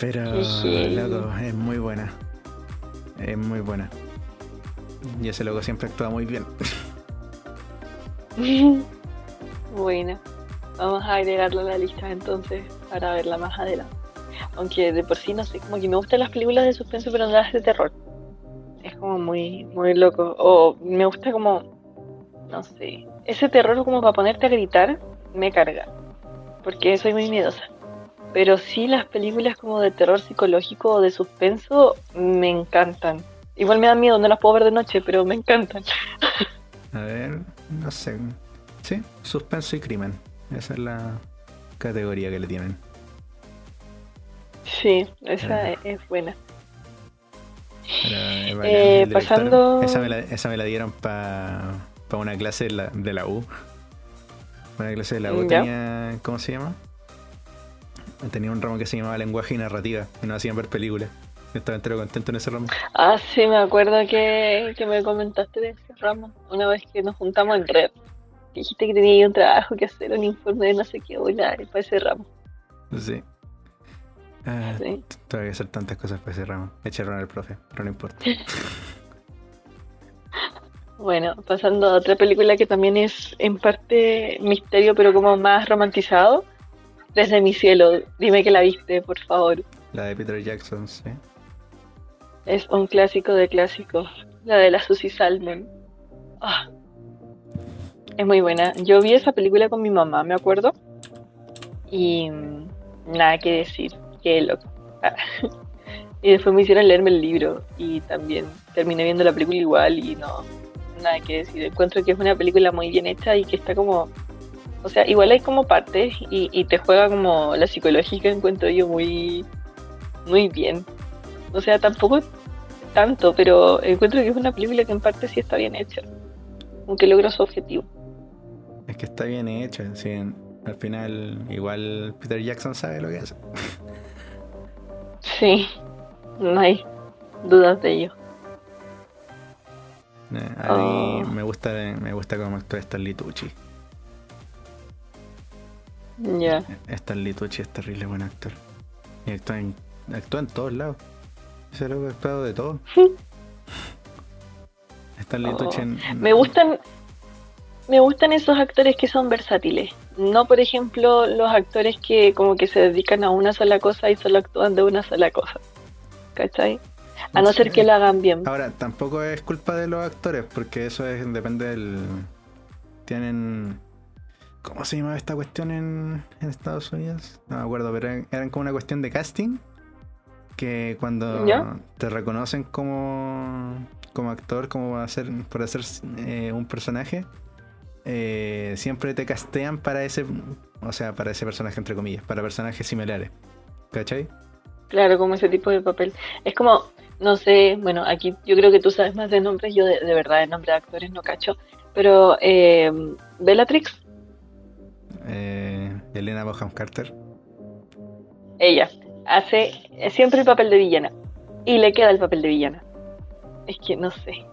Pero, loco, es muy buena. Es muy buena. Y ese loco siempre actúa muy bien. bueno, vamos a agregarlo a la lista entonces para verla más adelante. Aunque de por sí no sé, como que me gustan las películas de suspenso, pero no las de terror. Es como muy, muy loco. O me gusta como, no sé, ese terror como para ponerte a gritar me carga, porque soy muy miedosa. Pero sí las películas como de terror psicológico o de suspenso me encantan. Igual me da miedo, no las puedo ver de noche, pero me encantan. A ver, no sé. Sí, suspenso y crimen. Esa es la categoría que le tienen. Sí, esa es, buena. Eh, pasando... Esa me, la, esa me la dieron para para una clase de la, de la U. Una clase de la U tenía. ¿Cómo se llama? Tenía un ramo que se llamaba lenguaje y narrativa y nos hacían ver películas. Yo estaba entero contento en ese ramo. Ah, sí, me acuerdo que, que me comentaste de ese ramo. Una vez que nos juntamos en red. Dijiste que tenía un trabajo que hacer, un informe de no sé qué volar para ese ramo. Sí. Ah, sí. Que hacer tantas cosas para ese ramo. Echaron al profe, pero no importa. Bueno, pasando a otra película que también es en parte misterio, pero como más romantizado. Desde mi cielo, dime que la viste, por favor. La de Peter Jackson, sí. Es un clásico de clásicos. La de la Susie Salmon. Ah. Es muy buena. Yo vi esa película con mi mamá, me acuerdo. Y nada que decir. Qué loco. Ah. Y después me hicieron leerme el libro. Y también terminé viendo la película igual y no nada que decir. Encuentro que es una película muy bien hecha y que está como. O sea, igual hay como partes y, te juega como la psicológica, encuentro yo muy. Muy bien. O sea, tampoco tanto, pero encuentro que es una película que en parte sí está bien hecha. Aunque logra su objetivo. Es que está bien hecha, sí. Al final, igual Peter Jackson sabe lo que hace. Sí, no hay dudas de ello. Eh, a mí oh. me gusta me gusta cómo actúa Stanley Tucci. Ya. Stanley Tucci es terrible buen actor. Y actúa en, actúa en todos lados. Ese loco ha actuado de todo. Stanley Oh, Tucci en- Me gustan, me gustan esos actores que son versátiles. No, por ejemplo, los actores que como que se dedican a una sola cosa y solo actúan de una sola cosa. ¿Cachai? A no ser que lo hagan bien. Ahora, tampoco es culpa de los actores, porque eso es depende del. Tienen. ¿Cómo se llamaba esta cuestión en, en Estados Unidos? No me acuerdo, pero eran, eran como una cuestión de casting. Que cuando ¿Ya? te reconocen como, como actor, como hacer, por hacer eh, un personaje, eh, siempre te castean para ese. O sea, para ese personaje, entre comillas, para personajes similares. ¿Cachai? Claro, como ese tipo de papel. Es como, no sé, bueno, aquí yo creo que tú sabes más de nombres, yo de, de verdad de nombre de actores no cacho, pero eh, Bellatrix, Eh, Elena Bonham Carter. ella, hace siempre el papel de villana y le queda el papel de villana. Es que no sé,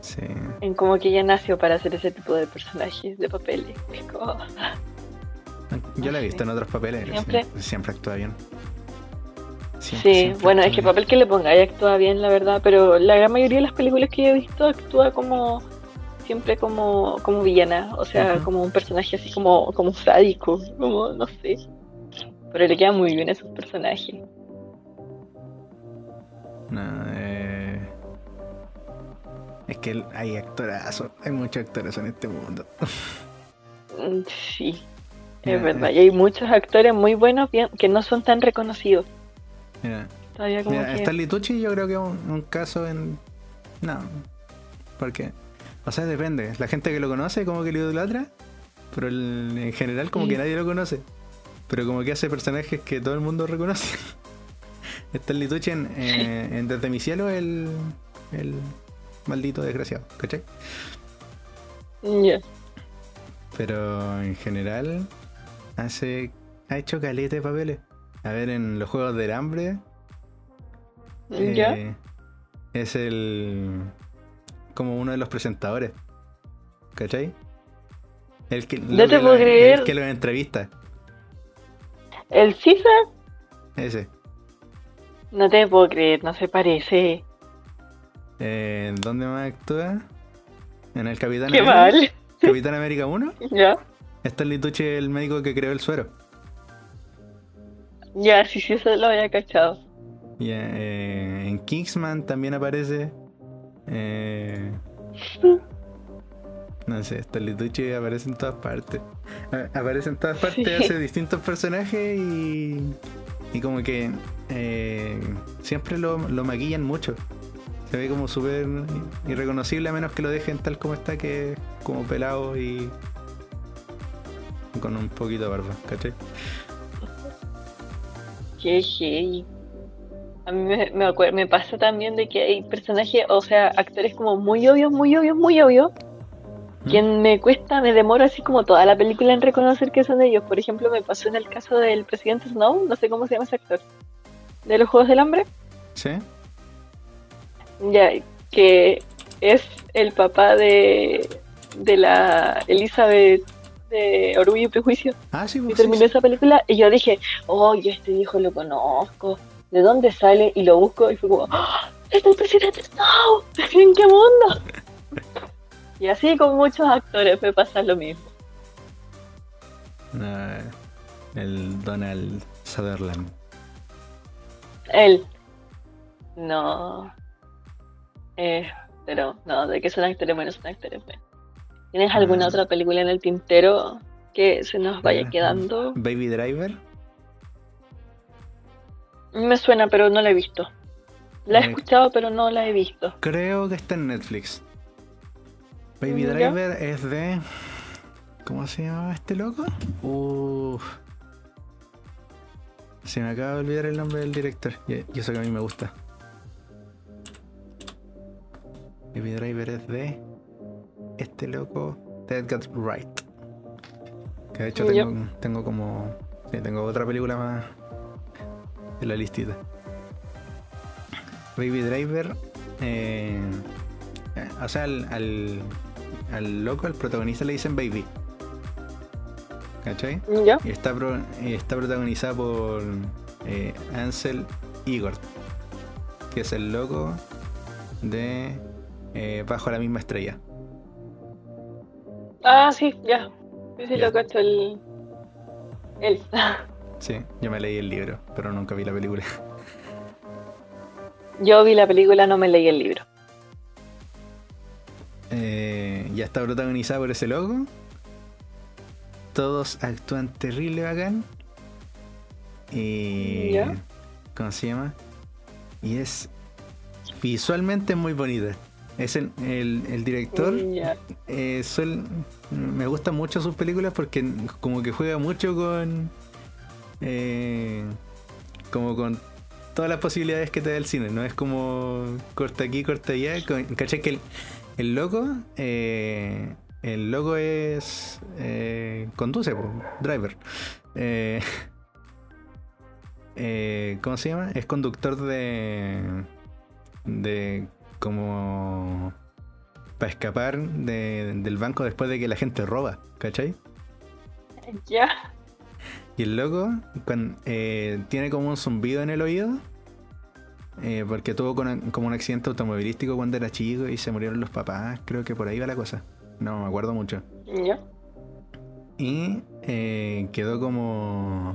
Sí. en como que ella nació para hacer ese tipo de personajes, de papeles. Yo la he visto en otros papeles. Siempre. Siempre, siempre actúa bien. Siempre, Sí, siempre bueno, es que bien. papel que le ponga, ella actúa bien, la verdad, pero la gran mayoría de las películas que he visto actúa como siempre como, como villana, o sea, como un personaje así como, como sádico, como no sé. Pero le queda muy bien a esos personajes. No, eh, Es que el- hay actorazos. Hay muchos actores en este mundo. Mm, Sí, es verdad. eh. Y hay muchos actores muy buenos bien- que no son tan reconocidos. Mira, Todavía como mira que... Stanley Tucci yo creo que es un, un caso en... No. Porque... O sea, depende. La gente que lo conoce como que lo idolatra. Pero el- en general como que nadie lo conoce. Pero como que hace personajes que todo el mundo reconoce. Stanley Tucci en, eh, en Desde mi cielo el... El maldito desgraciado. ¿Cachai? Ya. Pero en general hace ha hecho caleta de papeles. A ver, en los Juegos del Hambre ¿Ya? eh, es el como uno de los presentadores. ¿Cachai? El que, No te puedo el creer. que lo entrevista. El César, Ese. no te puedo creer, no se parece. Eh, ¿Dónde más actúa? En el Capitán Qué América. mal. Capitán América 1. ¿Ya? Stanley Tucci es el médico que creó el suero. Ya, sí, sí, eso lo había cachado. Y eh, en Kingsman también aparece. Eh, no sé, Stanley aparece en todas partes. Aparece en todas partes, Sí. hace distintos personajes y. Y como que. eh, siempre lo, lo maquillan mucho. Se ve como súper irreconocible a menos que lo dejen tal como está, que es como pelado y. con un poquito de barba, ¿cachai? Qué heavy. A mí me, me, acuer- me pasa también de que hay personajes, o sea, actores como muy obvios, muy obvios, muy obvios, que me cuesta, me demoro así como toda la película en reconocer que son ellos. Por ejemplo, me pasó en el caso del presidente Snow, no sé cómo se llama ese actor, de los Juegos del Hambre, ¿Sí? ya, que es el papá de, de la Elizabeth de Orgullo y Prejuicio. Ah, sí, Y pues, terminó sí, esa película y yo dije, oh, yo este viejo lo conozco, ¿de dónde sale? Y lo busco y fue como, ¡Ah! ¡Es el presidente Snow! ¿En qué mundo? y así con muchos actores me pasa lo mismo. No, el Donald Sutherland. Él, no, eh, pero no, de que son actores buenos, son actores buenos. ¿Tienes alguna Ah. otra película en el tintero que se nos vaya Eh, quedando? Baby Driver. Me suena, pero no la he visto. La he escuchado, pero no la he visto. Creo que está en Netflix. Baby ya. Driver es de. ¿Cómo se llamaba este loco? Uff. Se me acaba de olvidar el nombre del director. Y eso que a mí me gusta. Baby Driver es de. Este loco. de Edgar Wright. Que de hecho tengo, tengo como. Sí, tengo otra película más. En la listita. Baby Driver. eh, o sea, al, al, al loco, al protagonista le dicen Baby. ¿Cachai? ¿Ya? Y está, pro- y está protagonizada por eh, Ansel Igor. que es el logo de eh, Bajo la misma estrella. Ah, sí, ya. Sí, sí, Ya. lo cacho el. Él. Sí, yo me leí el libro, pero nunca vi la película. Yo vi la película, no me leí el libro. Eh, ya está protagonizada por ese logo. Todos actúan terrible bacán. Y. Ya. ¿Cómo se llama? Y es visualmente muy bonita. Es el, el- el director. Eh, suel- me gustan mucho sus películas porque como que juega mucho con. eh, como con todas las posibilidades que te da el cine. No es como corta aquí, corta allá. ¿Cachai? Que el, el loco. eh, el loco es. eh, conduce, driver. Eh, ¿Cómo se llama? Es conductor de. de. Como. para escapar de- del banco después de que la gente roba, ¿cachai? Ya. Y el loco eh, tiene como un zumbido en el oído. eh, porque tuvo con- como un accidente automovilístico cuando era chico y se murieron los papás. Creo que por ahí va la cosa. No me acuerdo mucho. Ya. Y eh, quedó como.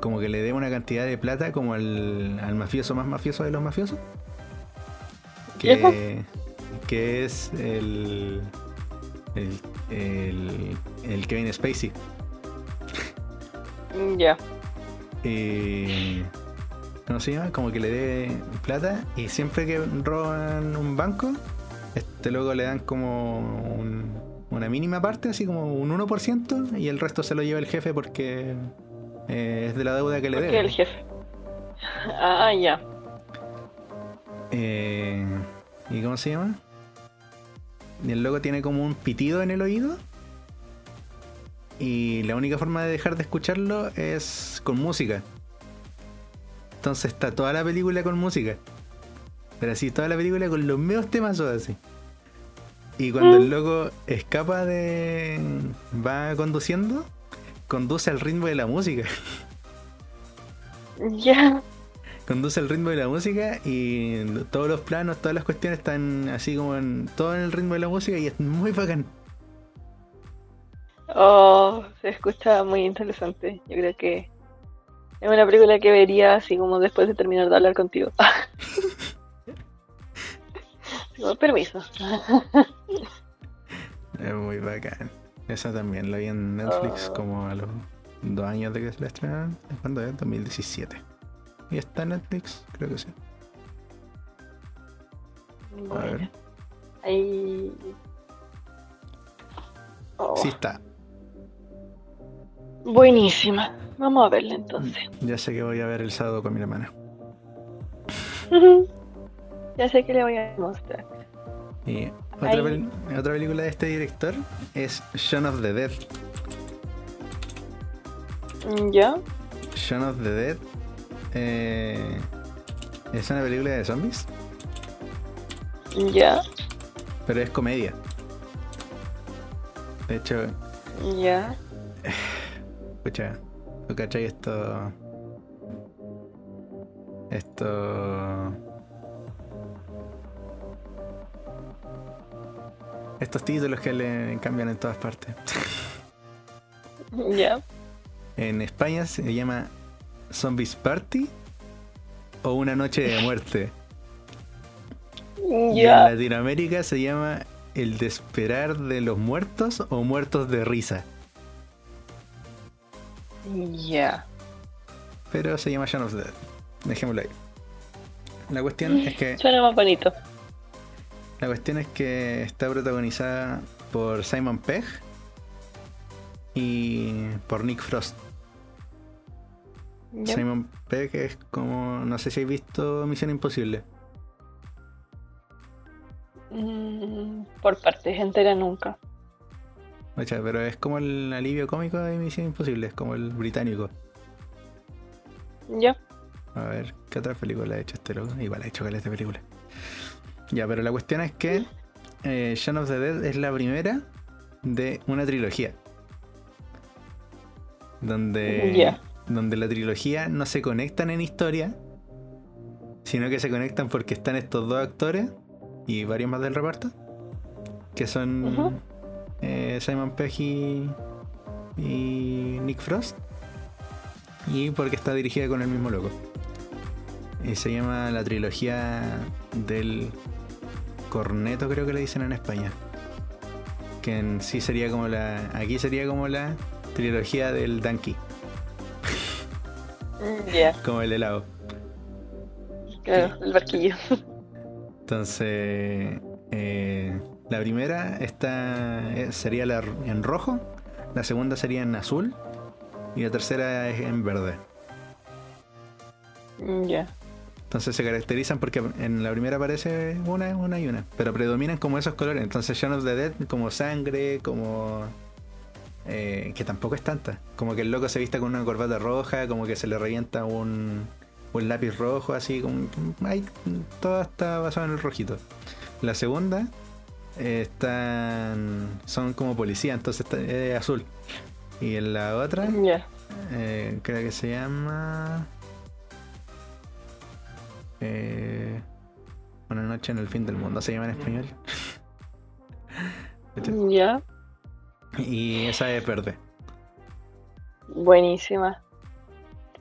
Como que le dé una cantidad de plata como al, al mafioso más mafioso de los mafiosos. Que, que es el, el, el, el Kevin Spacey. Ya. Y, ¿Cómo se llama? Como que le dé plata y siempre que roban un banco, este loco le dan como un- una mínima parte, así como un 1%, y el resto se lo lleva el jefe porque eh, es de la deuda que le debe. el jefe. Ah, ya. Eh, ¿Y cómo se llama? Y el loco tiene como un pitido en el oído. Y la única forma de dejar de escucharlo es con música. Entonces está toda la película con música. Pero así, toda la película con los medios temas así. Y cuando el loco escapa de. va conduciendo, conduce al ritmo de la música. Ya. conduce el ritmo de la música y todos los planos, todas las cuestiones están así como en todo en el ritmo de la música y es muy bacán. Oh, se escucha muy interesante. Yo creo que es una película que vería así como después de terminar de hablar contigo. Con permiso. Es muy bacán. Esa también la vi en Netflix Oh. como a los dos años de que se la estrenaron. ¿Cuándo es? 2017. ¿Y está en Netflix? Creo que sí. A ver. Ahí. Oh, Sí está. Buenísima. Vamos a verla entonces. Ya sé que voy a ver el sábado con mi hermana. ya sé que le voy a mostrar. Y otra, Ahí. pel- otra película de este director es Shaun of the Dead. ¿Ya? Shaun of the Dead eh, es una película de zombies, ¿Ya? pero es comedia. De hecho, ¿Ya? escucha, ¿tú cachai esto? Esto. Estos títulos que le cambian en todas partes. ¿Ya? En España se llama Zombies Party o Una Noche de Muerte. Y en. Latinoamérica se llama El Desperar de los Muertos o Muertos de Risa. ¿Ya? Pero se llama Shaun of the Dead. Dejémoslo ahí. La cuestión es que Suena más bonito. La cuestión es que está protagonizada por Simon Pegg y por Nick Frost. Simon Pegg es como no sé si habéis visto Misión Imposible. Mm, por partes entera nunca. O sea, pero es como el alivio cómico de Misión Imposible, es como el británico. ¿Ya? A ver, ¿qué otra película ha hecho este loco? Igual ha hecho caleta de película. Ya, pero la cuestión es que eh, Shaun of the Dead es la primera de una trilogía. Donde Ya. donde la trilogía no se conectan en historia, sino que se conectan porque están estos dos actores y varios más del reparto, que son eh, Simon Pegg y, y Nick Frost, y porque está dirigida con el mismo loco. Y se llama la trilogía del corneto, creo que le dicen en España. Que en sí sería como la. Aquí sería como la trilogía del Donkey, Mm, Ya, como el helado. claro, el barquillo. Entonces, eh, la primera está, eh, sería la, en rojo, la segunda sería en azul y la tercera es en verde. Mm, Ya. Entonces se caracterizan porque en la primera aparece una, una y una, pero predominan como esos colores. Entonces Shaun of the Dead como sangre, como... eh, que tampoco es tanta. Como que el loco se vista con una corbata roja, como que se le revienta un, un lápiz rojo, así como... Hay, todo está basado en el rojito. La segunda eh, están, son como policía, entonces está, es azul. Y en la otra... Ya. Eh, creo que se llama. Eh, Una noche en el fin del mundo se llama en español. Ya. y esa es verde. Buenísima.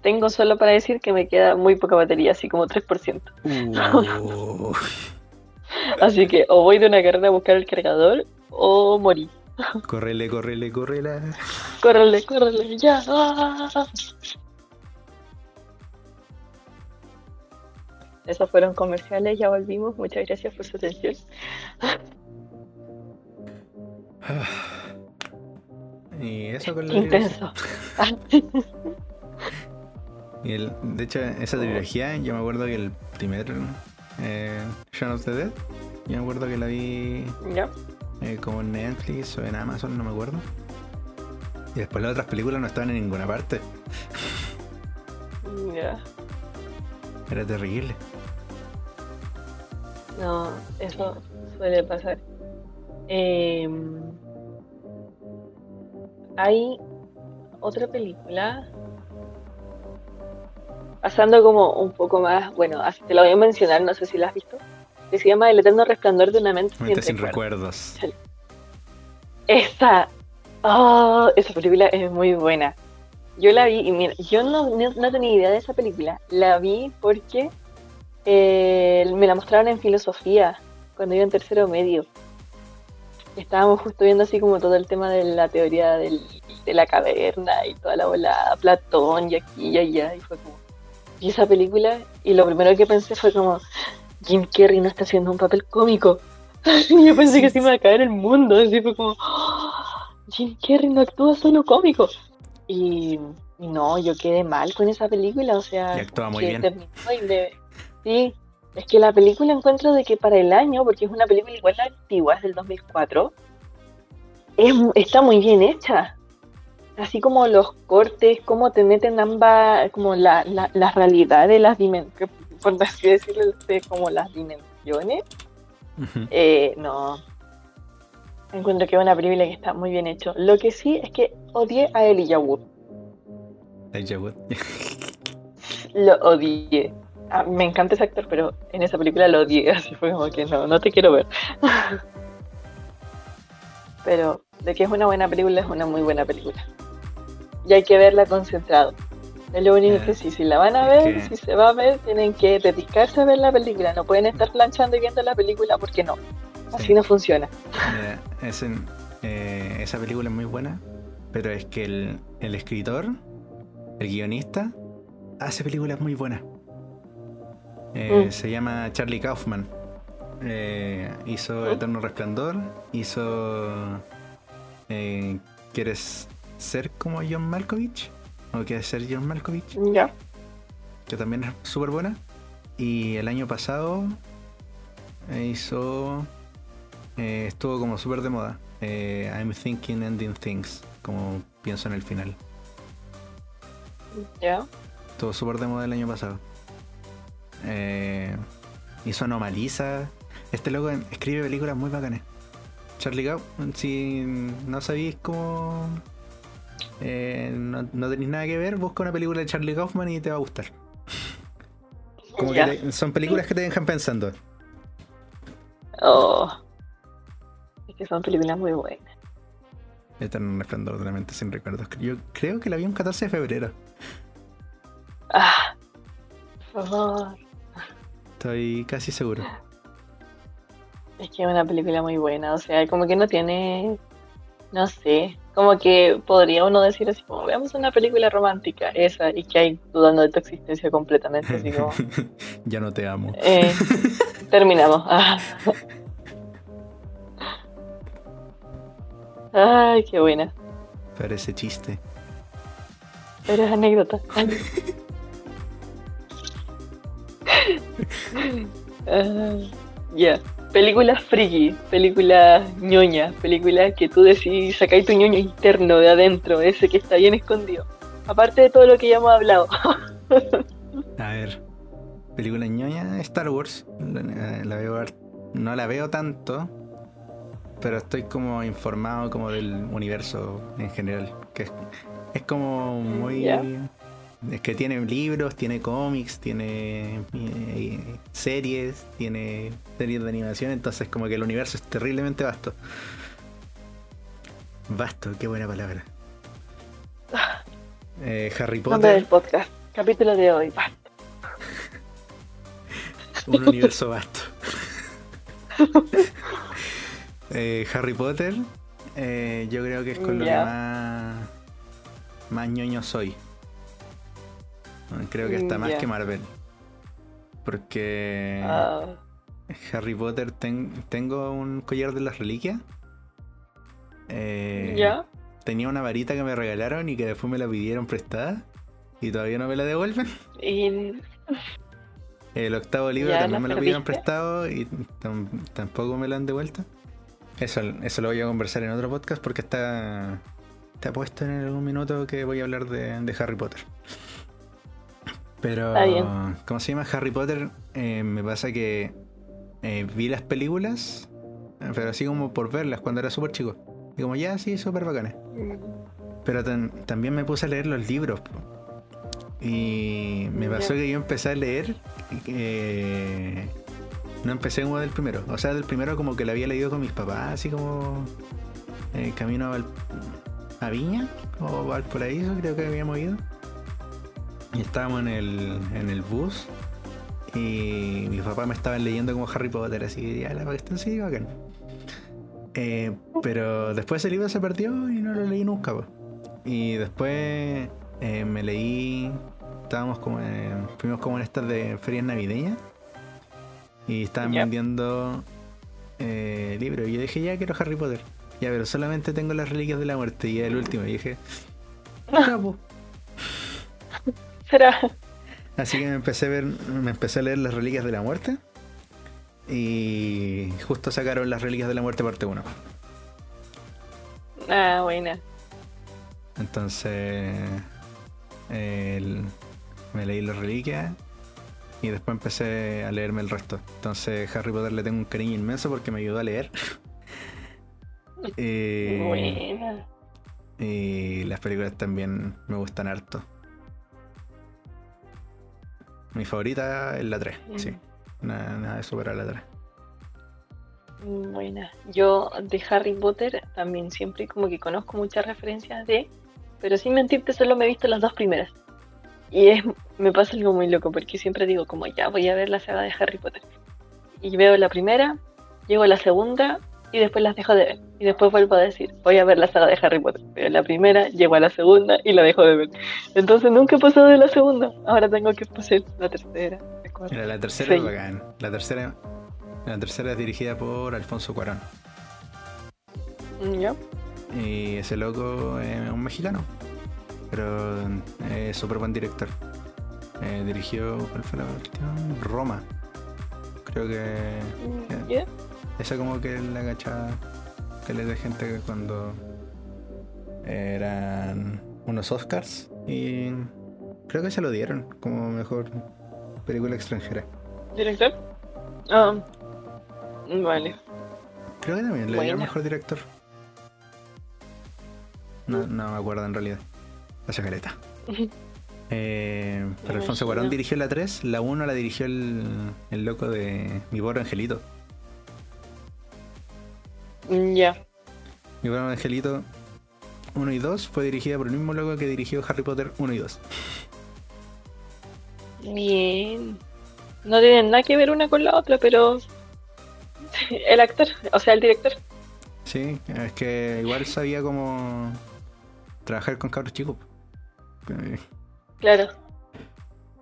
Tengo solo para decir que me queda muy poca batería, así como 3%. Uh, Así que o voy de una carrera a buscar el cargador o morí. correle, correle, correle. Córrele, córrele, ya. Esos fueron comerciales, ya volvimos. Muchas gracias por su atención. Y eso con la intenso. Y el, de hecho, esa trilogía, yo me acuerdo que el primer eh, Shaun of the Dead, yo me acuerdo que la vi eh, como en Netflix o en Amazon, no me acuerdo. Y después las otras películas no estaban en ninguna parte. Ya. Era terrible. No, eso suele pasar. Eh, hay otra película. Pasando como un poco más, bueno, te la voy a mencionar, no sé si la has visto, que se llama El eterno resplandor de una mente Mente sin recuerdos. recuerdos. Esa, ah, esa película es muy buena. Yo la vi y mira, yo no, no, no tenía idea de esa película. La vi porque eh, me la mostraron en filosofía cuando iba en tercero medio. Estábamos justo viendo así como todo el tema de la teoría del- de la caverna y toda la bola Platón y aquí y allá. Y fue como, vi esa película y lo primero que pensé fue como, Jim Carrey no está haciendo un papel cómico. Y yo pensé que se iba a caer el mundo. Así fue como, "Ah, Jim Carrey no actúa solo cómico. Y, y no, yo quedé mal con esa película. O sea, Y actúa muy bien. terminó y de- Sí, es que la película encuentro de que para el año, porque es una película igual antigua, es del 2004, es, está muy bien hecha. Así como los cortes, cómo te meten ambas, como la, la, la realidad de las dimensiones, por así decirlo, de como las dimensiones. Eh, no. Encuentro que es una película que está muy bien hecho. Lo que sí es que odié a Elijah Wood. Elijah Wood. Lo odié. Ah, me encanta ese actor, pero en esa película lo odié. Así fue como que no, no te quiero ver. pero de que es una buena película, es una muy buena película. Y hay que verla concentrado. Es lo único que sí, si la van a ver, si se va a ver, tienen que dedicarse a ver la película. No pueden estar planchando y viendo la película porque no. Así Sí. no funciona. Es en- eh, esa película es muy buena, pero es que el, el escritor, el guionista, hace películas muy buenas. Eh, Mm. Se llama Charlie Kaufman. Eh, hizo Mm. Eterno Resplandor, hizo... eh, ¿Quieres ser como John Malkovich? ¿O quieres ser John Malkovich? Ya. que también es súper buena. Y el año pasado eh, hizo. eh, estuvo como súper de moda. I'm thinking ending things. Como pienso en el final. Ya. Estuvo súper de moda el año pasado. Eh, hizo Anomaliza. Este loco escribe películas muy bacanas. Charlie Gao, si no sabéis cómo. eh, no, no tenéis nada que ver, busca una película de Charlie Kaufman y te va a gustar. Como que Ya. te- son películas que te dejan pensando. Oh. Es que son películas muy buenas. Eterno resplandor de la mente sin recuerdos. Yo creo que la vi un 14 de febrero. Ah, por favor. Estoy casi seguro. Es que es una película muy buena, o sea, como que no tiene, no sé, como que podría uno decir así como, veamos una película romántica, esa, y que hay dudando de tu existencia completamente, así como, ya no te amo. eh, terminamos. Ay, qué buena, Parece chiste. pero es anécdota. Ah, Ya, películas friki, películas ñoña, películas que tú decís, sacáis tu ñoño interno de adentro, ese que está bien escondido. Aparte de todo lo que ya hemos hablado. A ver. Película ñoña, Star Wars. La, la veo, no la veo tanto. Pero estoy como informado como del universo en general. Que es, es como muy. Es que tiene libros, tiene cómics, tiene eh, series, tiene series de animación, entonces como que el universo es terriblemente vasto. Vasto, qué buena palabra. Eh, Harry Nombre del Potter, podcast, capítulo de hoy. va. un universo vasto. Eh, Harry Potter, eh, yo creo que es con lo que más, más ñoño soy. Creo que hasta más que Marvel. Porque Ah, Harry Potter ten- tengo un collar de las reliquias. Eh, ¿Ya? Tenía una varita que me regalaron y que después me la pidieron prestada. Y todavía no me la devuelven. Y El octavo libro ¿Ya también me lo pidieron prestado y tam- tampoco me lo han devuelto. Eso, eso lo voy a conversar en otro podcast porque está, está puesto en algún minuto que voy a hablar de, de Harry Potter. Pero, Está bien. ¿cómo se llma? Harry Potter, eh, me pasa que eh, vi las películas, eh, pero así como por verlas cuando era súper chico. Y como ya, sí, súper bacanes. Pero tan- también me puse a leer los libros. Y me pasó que yo empecé a leer. eh, no empecé como del primero. O sea, del primero como que lo había leído con mis papás, así como eh, camino a, Val- a Viña o Valparaíso, creo que habíamos ido. Y estábamos en el, en el bus. Y mis papás me estaban leyendo como Harry Potter, así que ya la cuestión sí, bacán. Eh, pero después ese libro se perdió y no lo leí nunca. po. Y después eh, me leí. Estábamos como en, Fuimos como en estas de ferias navideñas. Y estaban vendiendo eh, libros. Y yo dije, ya quiero Harry Potter. Ya, pero solamente tengo las reliquias de la muerte. Y el último. Y dije, ya. Será. Así que me empecé a ver, me empecé a leer las reliquias de la muerte. Y justo sacaron las reliquias de la muerte parte 1. Ah, buena. Entonces el- me leí las reliquias y después empecé a leerme el resto. Entonces Harry Potter le tengo un cariño inmenso porque me ayudó a leer. Eh, Buena. y las películas también me gustan harto. Mi favorita es la 3, sí. Nada, nada de superar la 3. Buena. Yo de Harry Potter también siempre como que conozco muchas referencias de, pero sin mentirte solo me he visto las dos primeras. Y es, me pasa algo muy loco porque siempre digo como ya voy a ver la saga de Harry Potter. Y veo la primera, llego a la segunda y después las dejo de ver. Y después vuelvo a decir, voy a ver la saga de Harry Potter. Veo la primera, llego a la segunda y la dejo de ver. Entonces nunca he pasado de la segunda. Ahora tengo que pasar la tercera. la cuarta. Mira, la tercera es bacán. La tercera, la tercera es dirigida por Alfonso Cuarón. ¿Ya? Y ese loco es un mexicano. Pero es súper buen director. Eh, dirigió. ¿Cuál fue la cuestión? Roma. Creo que. ¿Ya? Esa como que es la cachada que le de gente que cuando eran unos Oscars. Y creo que se lo dieron como mejor película extranjera. ¿Director? Ah, vale. Creo que también le dieron mejor director. No, no me acuerdo en realidad. Hace caleta. Eh, pero Alfonso Cuarón dirigió la 3, la 1 la dirigió el, el loco de Mi pobre angelito. Mm, Ya. Mi pobre angelito 1 y 2 fue dirigida por el mismo loco que dirigió Harry Potter 1 y 2. Bien. No tienen nada que ver una con la otra, pero el actor, o sea, el director. Sí, es que igual sabía cómo trabajar con cabros chicos. Claro.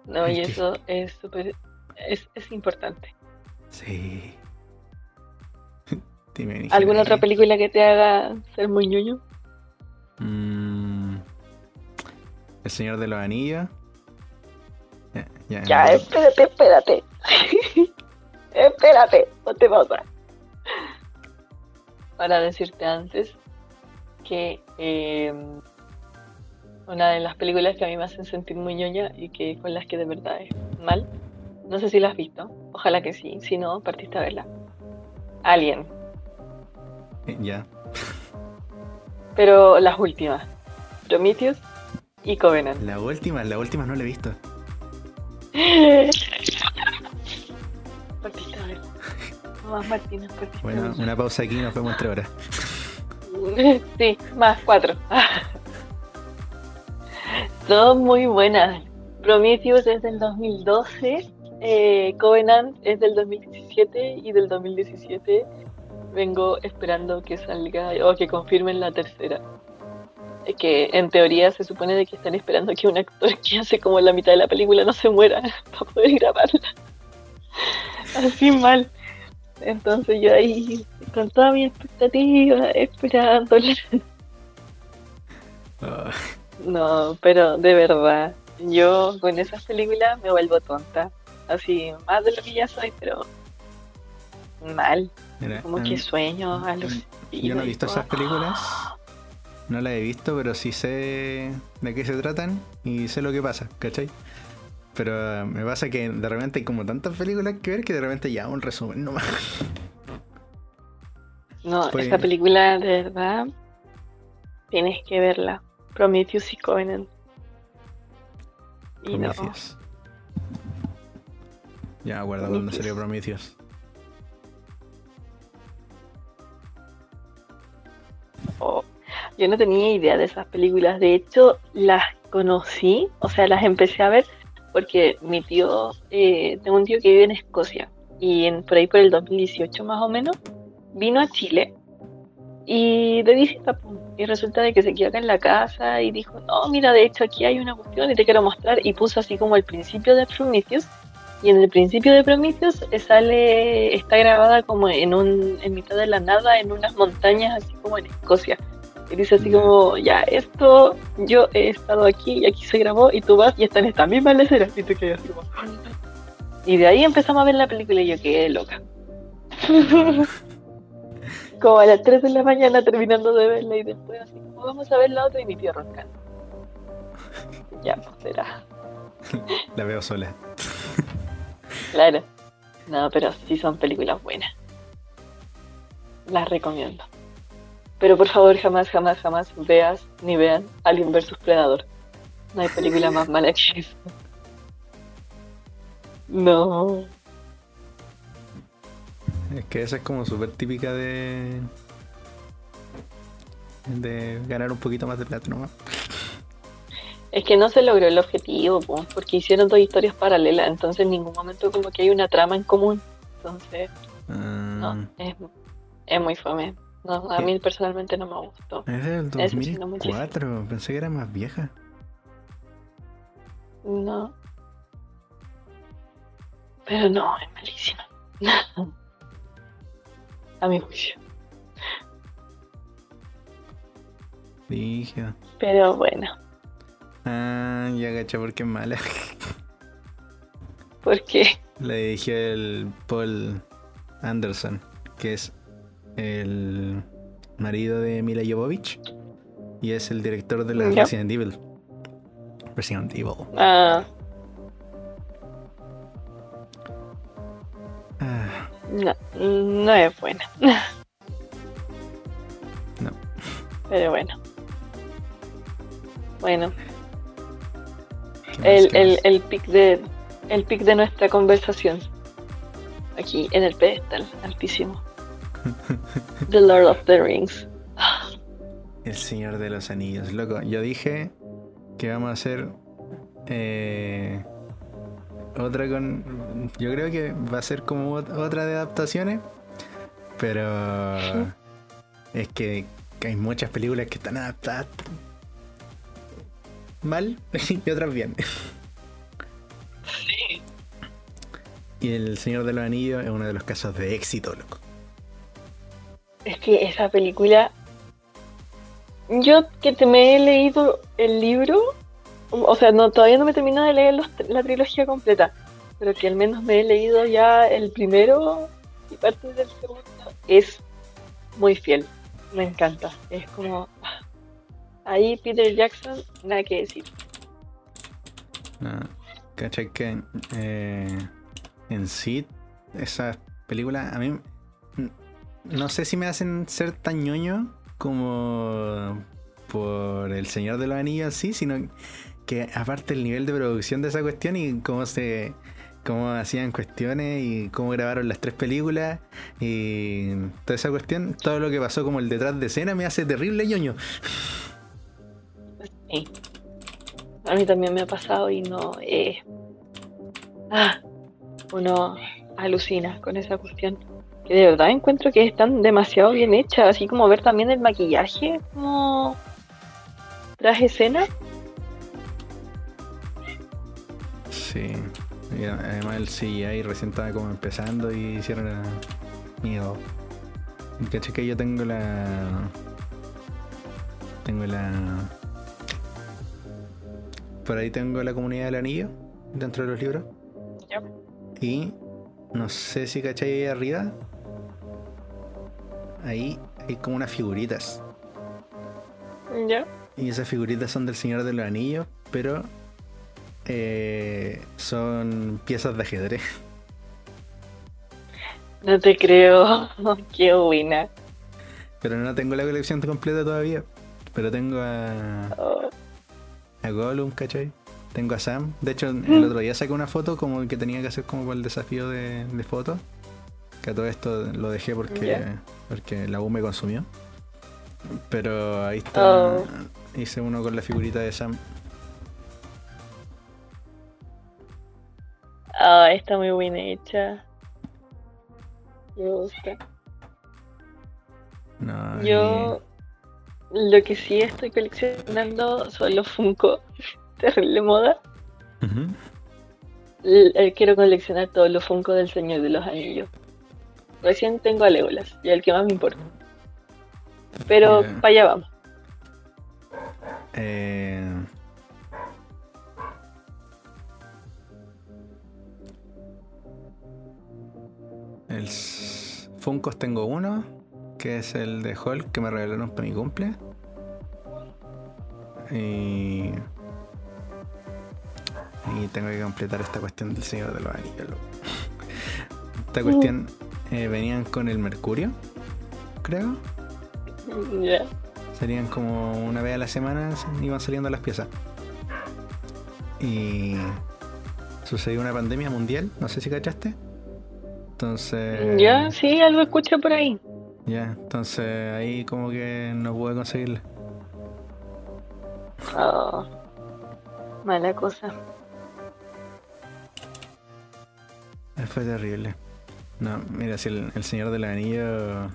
No, y eso es súper, es, es importante. Sí. Dime, ¿Alguna otra película que te haga ser muy ñoño? Mm, el Señor de los Anillos. Ya, ya, Ya, espérate, espérate. espérate, no te pasa. Para decirte antes que eh, una de las películas que a mí me hacen sentir muy ñoña y que con las que de verdad es mal, no sé si la has visto, ojalá que sí, si no, partiste a verla. Alien, ya. pero las últimas, Prometheus y Covenant. La última, la última no la he visto. Partiste a verla. Más Martina, partiste a Bueno, una pausa aquí, nos vemos entre horas. Sí, más cuatro. Son muy buenas. Prometheus es del 2012, eh, Covenant es del 2017 y del 2017 vengo esperando que salga o que confirmen la tercera. Que en teoría se supone de que están esperando que un actor que hace como la mitad de la película no se muera para poder grabarla. Así mal. Entonces yo ahí con toda mi expectativa esperándola. Ah, No, pero de verdad, yo con esas películas me vuelvo tonta. Así, más de lo que ya soy, pero mal. Mira, Como que mí- sueño a los yo no he visto esas películas. No las he visto, pero sí sé de qué se tratan y sé lo que pasa, ¿cachai? Pero eh, me pasa que de repente hay como tantas películas que ver que de repente ya un resumen nomás. No, Pues- esta película de verdad tienes que verla. Prometheus y Covenant. Y no. Prometheus. Ya me acuerdo cuando salió Prometheus. Oh, yo no tenía idea de esas películas. De hecho, las conocí, o sea, las empecé a ver porque mi tío, eh, tengo un tío que vive en Escocia y en, por ahí por el 2018 más o menos, vino a Chile y de visita. Y resulta de que se quedó acá en la casa y dijo, no, mira, de hecho aquí hay una cuestión y te quiero mostrar. Y puso así como el principio de Prometheus. Y en el principio de Prometheus eh, sale, está grabada como en un, en mitad de la nada, en unas montañas, así como en Escocia. Y dice así como, ya, esto, yo he estado aquí y aquí se grabó y tú vas y está en esta misma escena. Y te quedas como... Y de ahí empezamos a ver la película y yo quedé loca. como a las 3 de la mañana terminando de verla y después así como vamos a ver la otra y mi tío roncando. Ya, pues será. La veo sola. Claro. No, pero sí son películas buenas. Las recomiendo. Pero por favor, jamás, jamás, jamás veas ni vean Alien vs Predator. No hay película más mala que eso. No. Es que esa es como súper típica de. de ganar un poquito más de plata nomás. Es que no se logró el objetivo, po, porque hicieron dos historias paralelas, entonces en ningún momento como que hay una trama en común. Entonces, Ah, no, es, es muy fome. No, a mí personalmente no me gustó. es del Eso sí, no 2004. Pensé que era más vieja. No. Pero no, es malísima. A mi juicio. Dije. Pero bueno, Ah, ya gacha porque mala. porque La dirigió el Paul Anderson, que es el marido de Mila Jovovich y es el director de la Ya. Resident Evil. Resident Evil. ah, Ah, no, no es buena. No. Pero bueno. Bueno, ¿Qué más, el, el, el pic de el pic de nuestra conversación. Aquí en el pedestal, altísimo. The Lord of the Rings. El Señor de los Anillos, loco. Yo dije que vamos a hacer eh, otra con. Yo creo que va a ser como ot- otra de adaptaciones, pero es que hay muchas películas que están adaptadas mal y otras bien. Sí. Y El Señor de los Anillos es uno de los casos de éxito, loco. Es que esa película. Yo que te me he leído el libro, o sea, no todavía no me he terminado de leer los- la trilogía completa, pero que al menos me he leído ya el primero y parte del segundo, es muy fiel. Me encanta. Es como. ah, Ahí Peter Jackson, nada que decir. No, ¿Cachai que eh, en sí esas películas a mí no sé si me hacen ser tan ñoño como por El Señor de los Anillos sí, sino que aparte el nivel de producción de esa cuestión y cómo se cómo hacían cuestiones y cómo grabaron las tres películas y toda esa cuestión, todo lo que pasó como el detrás de escena me hace terrible ñoño. Sí. A mí también me ha pasado y no. eh, ah, uno alucina con esa cuestión. Que de verdad encuentro que están demasiado bien hechas. Así como ver también el maquillaje como tras escena. Sí, además el CGI recién estaba como empezando y hicieron a miedo. Caché que yo tengo la. Tengo la. Por ahí tengo la comunidad del anillo dentro de los libros. Ya. Y no sé si cachai ahí arriba. Ahí hay como unas figuritas. Ya. Y esas figuritas son del Señor de los Anillos, pero eh, son piezas de ajedrez. No te creo. Qué buena. Pero no tengo la colección completa todavía. Pero tengo a, Oh, a Gollum, ¿cachai? Tengo a Sam. De hecho, el otro día saqué una foto como que tenía que hacer como para el desafío de, de fotos. Que a todo esto lo dejé porque, porque la U me consumió. Pero ahí está. Oh. Hice uno con la figurita de Sam. ah, está muy bien hecha. Me gusta. No, Yo lo que sí estoy coleccionando son los Funko. Terrible moda. eh, quiero coleccionar todos los Funko del Señor de los Anillos. Recién tengo a Legolas, y el que más me importa. Pero Ya. para allá vamos. Eh, el Funkos tengo uno, que es el de Hulk que me regalaron para mi cumple. Y, y tengo que completar esta cuestión del Señor de los Anillos. Esta cuestión eh, venían con el Mercurio, creo. Ya. Salían como una vez a la semana, iban saliendo las piezas. Y sucedió una pandemia mundial, no sé si cachaste. Entonces. Ya, sí, algo escucho por ahí. Ya, entonces ahí como que no pude conseguirla. Oh, mala cosa. Eh, Fue terrible. No, mira, si el, el Señor del Anillo.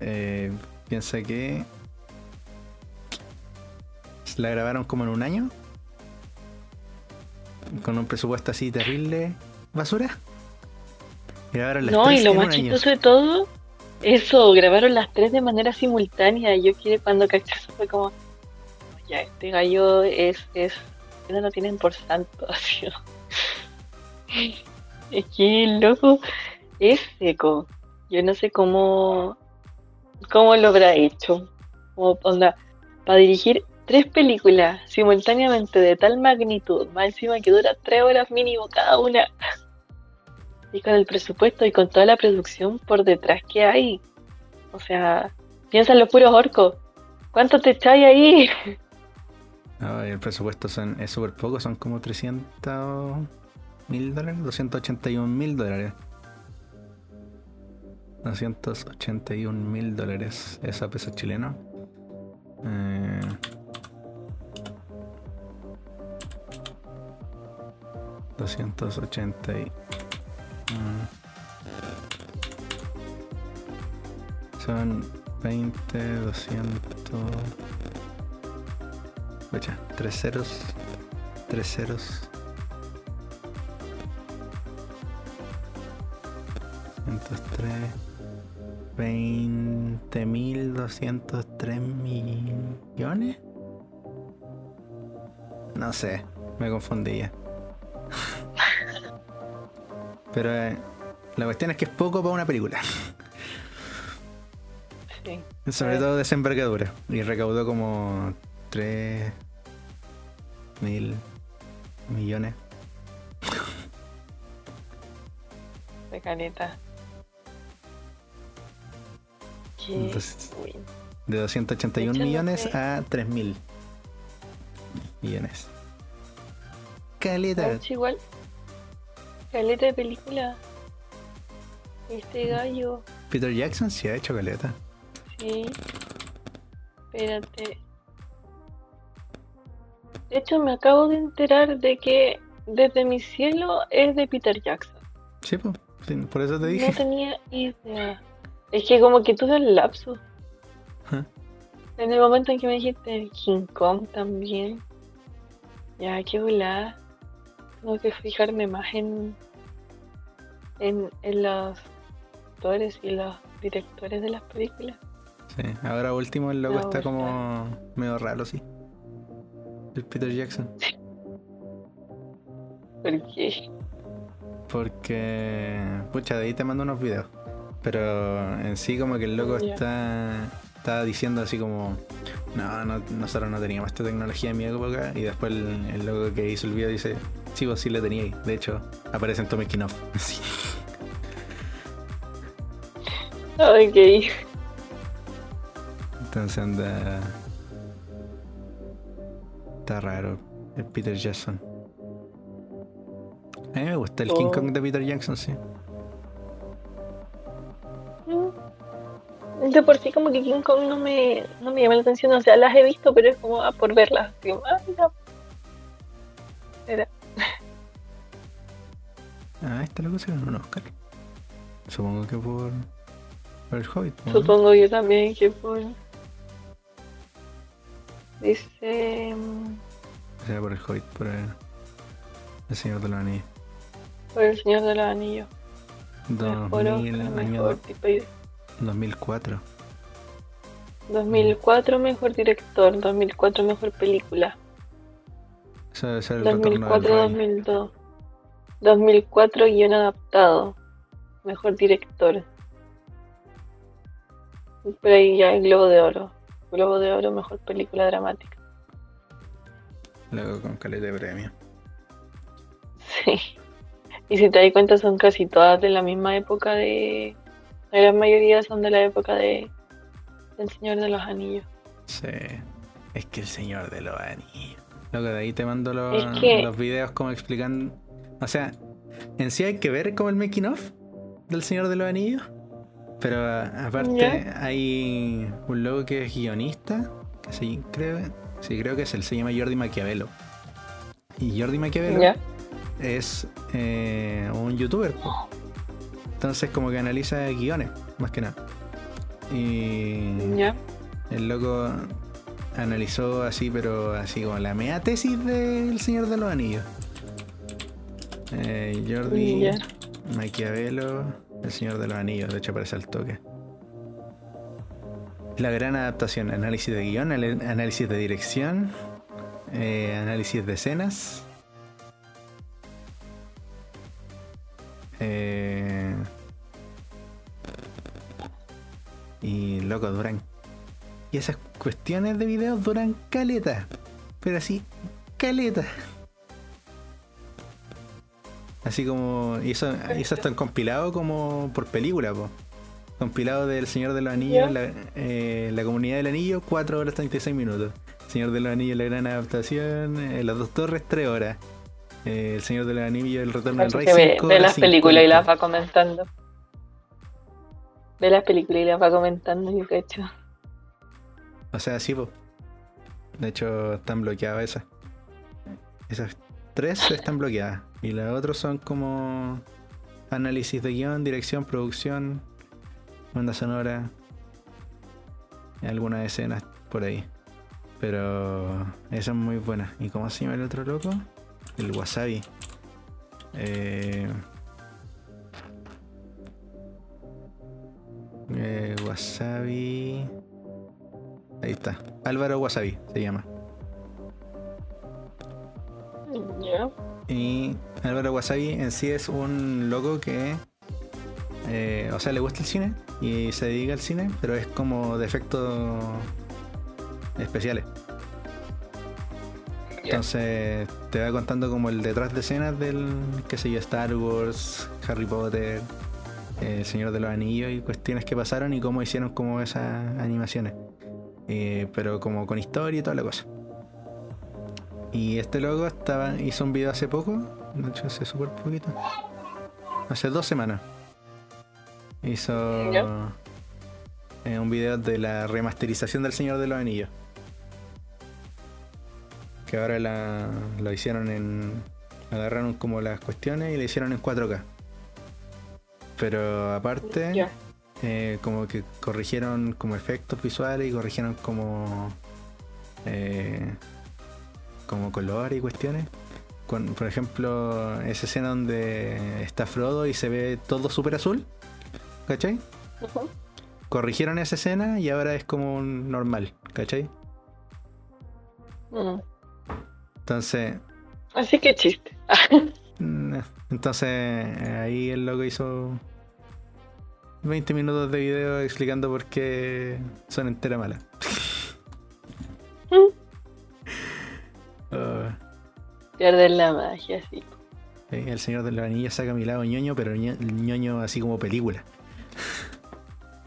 eh, piensa que. La grabaron como en un año. Con un presupuesto así terrible. ¿Basura? Grabaron las No, tres y lo más chistoso de todo, eso, grabaron las tres de manera simultánea. Yo que cuando caché eso fue como, ya, este gallo es, es, no lo tienen por santo, así. Es que el loco es seco. Yo no sé cómo, cómo lo habrá hecho. Como, onda, para dirigir tres películas simultáneamente de tal magnitud, más encima que dura tres horas mínimo cada una. Y con el presupuesto y con toda la producción por detrás que hay. O sea, piensa en los puros orcos. ¿Cuánto te echáis ahí? Ah, y el presupuesto son, es súper poco, son como 300 mil dólares, 281 mil dólares. 281 mil dólares, eso a peso chileno. Eh, Doscientos ochenta y... mm. Son 20, 200... Ocha, tres ceros. Tres ceros. 103. 20.203 millones. No sé, me confundí ya. Pero eh, la cuestión es que es poco para una película. Sí. Sobre Eh. todo de esa envergadura. Y recaudó como 3 mil millones. De caleta. Entonces. De 281 De hecho, no millones sé. a 3 mil millones. Caleta. Igual. Caleta de película. Este gallo. Peter Jackson sí ha hecho caleta. Sí. Espérate. De hecho, me acabo de enterar de que Desde mi cielo es de Peter Jackson. Sí, pues, por eso te No dije. tenía idea. Es que como que tuve el lapso. En el momento en que me dijiste King Kong también. Ya, qué volada. Tengo que fijarme más en, en, en los actores y los directores de las películas. Sí, ahora último el loco está como medio raro, sí. El Peter Jackson. Porque Porque, pucha, de ahí te mando unos videos. Pero en sí como que el loco está, está diciendo así como, no, no, nosotros no teníamos esta tecnología en mi época. Y después el, el loco que hizo el video dice, sí, vos sí la teníais. De hecho, aparece en of. Sí. Ok. Entonces anda... Está raro. El Peter Jackson. A mí me gusta el King Oh. Kong de Peter Jackson, sí. De por sí como que King Kong no me, no me llama la atención, o sea, las he visto, pero es como ah, por verlas. Digo, ah, mira. Era. Ah, este loco se ganó un Oscar. Supongo que por... Por el Hobbit. ¿no? Supongo yo también que por... Dice... O sea, por el Hobbit, por el, el Señor de los Anillos. Por el Señor de los Anillos. Mejor 2000, Oscar, año mejor tipo de- 2004. 2004 mejor director, 2004 mejor película, Eso debe ser el retorno del 2004 Rey. 2002, 2004 guion adaptado, mejor director. Pero ahí ya el Globo de Oro, Globo de Oro mejor película dramática. Luego con caleta de premio. Sí. Y si te das cuenta son casi todas de la misma época de... La gran mayoría son de la época de... del Señor de los Anillos. Sí. Es que el Señor de los Anillos. Loco, de ahí te mando los, Es que- los videos como explican. O sea, en sí hay que ver como el making of del Señor de los Anillos. Pero a- aparte Ya. hay un loco que es guionista. Que se, creo, sí, creo que es él. Se llama Jordi Maquiavelo. Y Jordi Maquiavelo ¿Ya? es eh, un youtuber. po. Entonces como que analiza guiones, más que nada. Y ¿Ya? el loco analizó así, pero así como la mea tesis del Señor de los Anillos. Eh, Jordi Ya. Maquiavelo, el Señor de los Anillos, de hecho aparece al toque. La gran adaptación, análisis de guion, análisis de dirección, eh, análisis de escenas. Eh, y loco, duran. Y esas cuestiones de videos duran caleta. Pero así, caleta. Así como. Hizo, hizo hasta el compilado como por película, po. Compilado del Señor de los Anillos, la, eh, la comunidad del anillo, 4 horas 36 minutos. Señor de los Anillos, la gran adaptación. eh, Las dos torres, 3 horas. Eh, el Señor de los Anillos, el retorno del rey. ve, las películas y 50. las va comentando. Ve las películas y las va comentando, yo cacho. O sea, sí, po. De hecho, están bloqueadas esas. Esas tres están bloqueadas. Y las otras son como análisis de guion, dirección, producción, banda sonora. algunas escenas por ahí. Pero esa es muy buena. ¿Y cómo se llama el otro loco? El wasabi. Eh, eh, wasabi. Ahí está. Álvaro Wasabi se llama. Y Álvaro Wasabi en sí es un loco que. eh, o sea, le gusta el cine y se dedica al cine, pero es como de efectos especiales. Entonces te va contando como el detrás de escenas del, qué sé yo, Star Wars, Harry Potter, El Señor de los Anillos y cuestiones que pasaron y cómo hicieron como esas animaciones. Eh, pero como con historia y toda la cosa. Y este loco estaba, hizo un video hace poco, de hecho hace súper poquito, hace dos semanas. Hizo eh, un video de la remasterización del Señor de los Anillos. Que ahora la, lo hicieron en... Agarraron como las cuestiones y le hicieron en 4K. Pero aparte, eh, como que corrigieron como efectos visuales y corrigieron como eh, como color y cuestiones Con, por ejemplo esa escena donde está Frodo y se ve todo súper azul ¿cachai? Corrigieron esa escena y ahora es como un normal ¿cachai? Mm. entonces Así que chiste. entonces ahí el loco hizo 20 minutos de video explicando por qué son entera Pierden la magia, sí. el señor de los anillos saca mi lado ñoño, pero ño- ñoño así como película.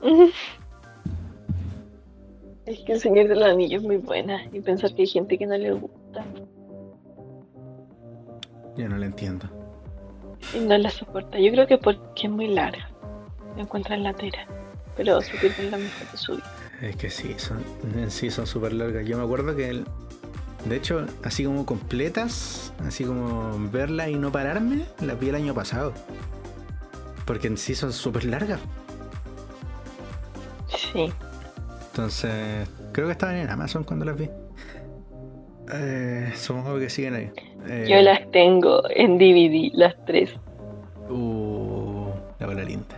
Es que el Señor de los Anillos es muy buena. Y pensar que hay gente que no le gusta. Yo no lo entiendo. Y no la soporta. Yo creo que porque es muy larga. Me encuentran latera. Pero se pierden la mitad de su. Es que sí, son, en sí son súper largas. Yo me acuerdo que, el- de hecho, así como completas, así como verla y no pararme, la vi el año pasado. Porque en sí son súper largas. Sí. Entonces, creo que estaban en Amazon cuando las vi. Eh, supongo que siguen ahí. Eh, Yo las tengo en DVD, las tres. Uh, la bola linda.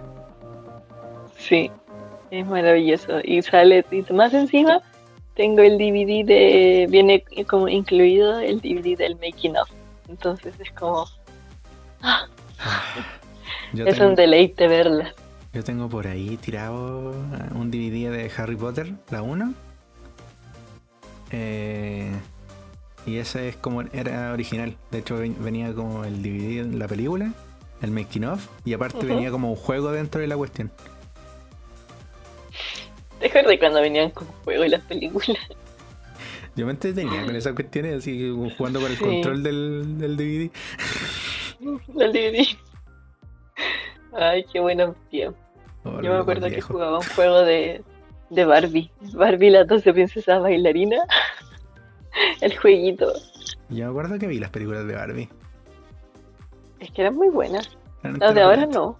Sí. Es maravilloso. Y sale, y más encima, tengo el DVD de. Viene como incluido el DVD del making of. Entonces es como. Yo es tengo, un deleite verlas. yo tengo por ahí tirado eh, un DVD de Harry Potter, la 1. Eh, y ese es como era original. De hecho, ven- venía como el DVD en la película, el making of, y aparte venía como un juego dentro de la cuestión. ¿Te acuerdas cuando venían con juego en las películas? Yo me entretenía con esas cuestiones, así como jugando con el Sí. control del, del DVD. El DVD. Ay, qué buenos tiempos. Oh, Yo me acuerdo que jugaba un juego de, de Barbie. Barbie, las 12 princesas bailarinas. El jueguito. Yo me acuerdo que vi las películas de Barbie. Es que eran muy buenas. Eran Las de ahora no.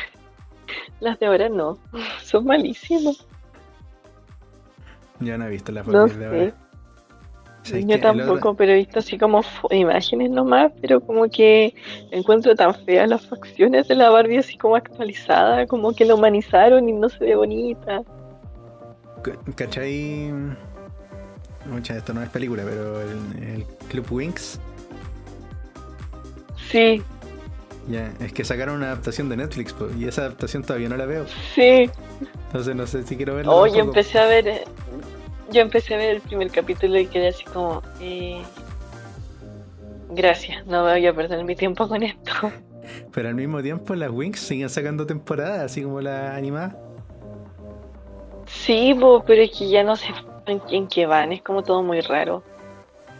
Las de ahora no. Son malísimas. Yo no he visto las No Barbies de ahora. ¿Sabes Yo tampoco, otro- pero he visto así como imágenes nomás, pero como que encuentro tan feas las facciones de la Barbie así como actualizada, como que la humanizaron y no se ve bonita. ¿Cachai? Mucha, esto no es película, pero el, el Club Winx, Sí, ya, es que sacaron una adaptación de Netflix, po, y esa adaptación todavía no la veo. sí. Entonces no sé si quiero verla. Oh, yo empecé a ver, eh, yo empecé a ver el primer capítulo y quedé así como, eh, gracias, no voy a perder mi tiempo con esto. Pero al mismo tiempo las Winx siguen sacando temporadas, así como la animada. Sí, po, pero es que ya no se ¿En, en qué van? Es como todo muy raro.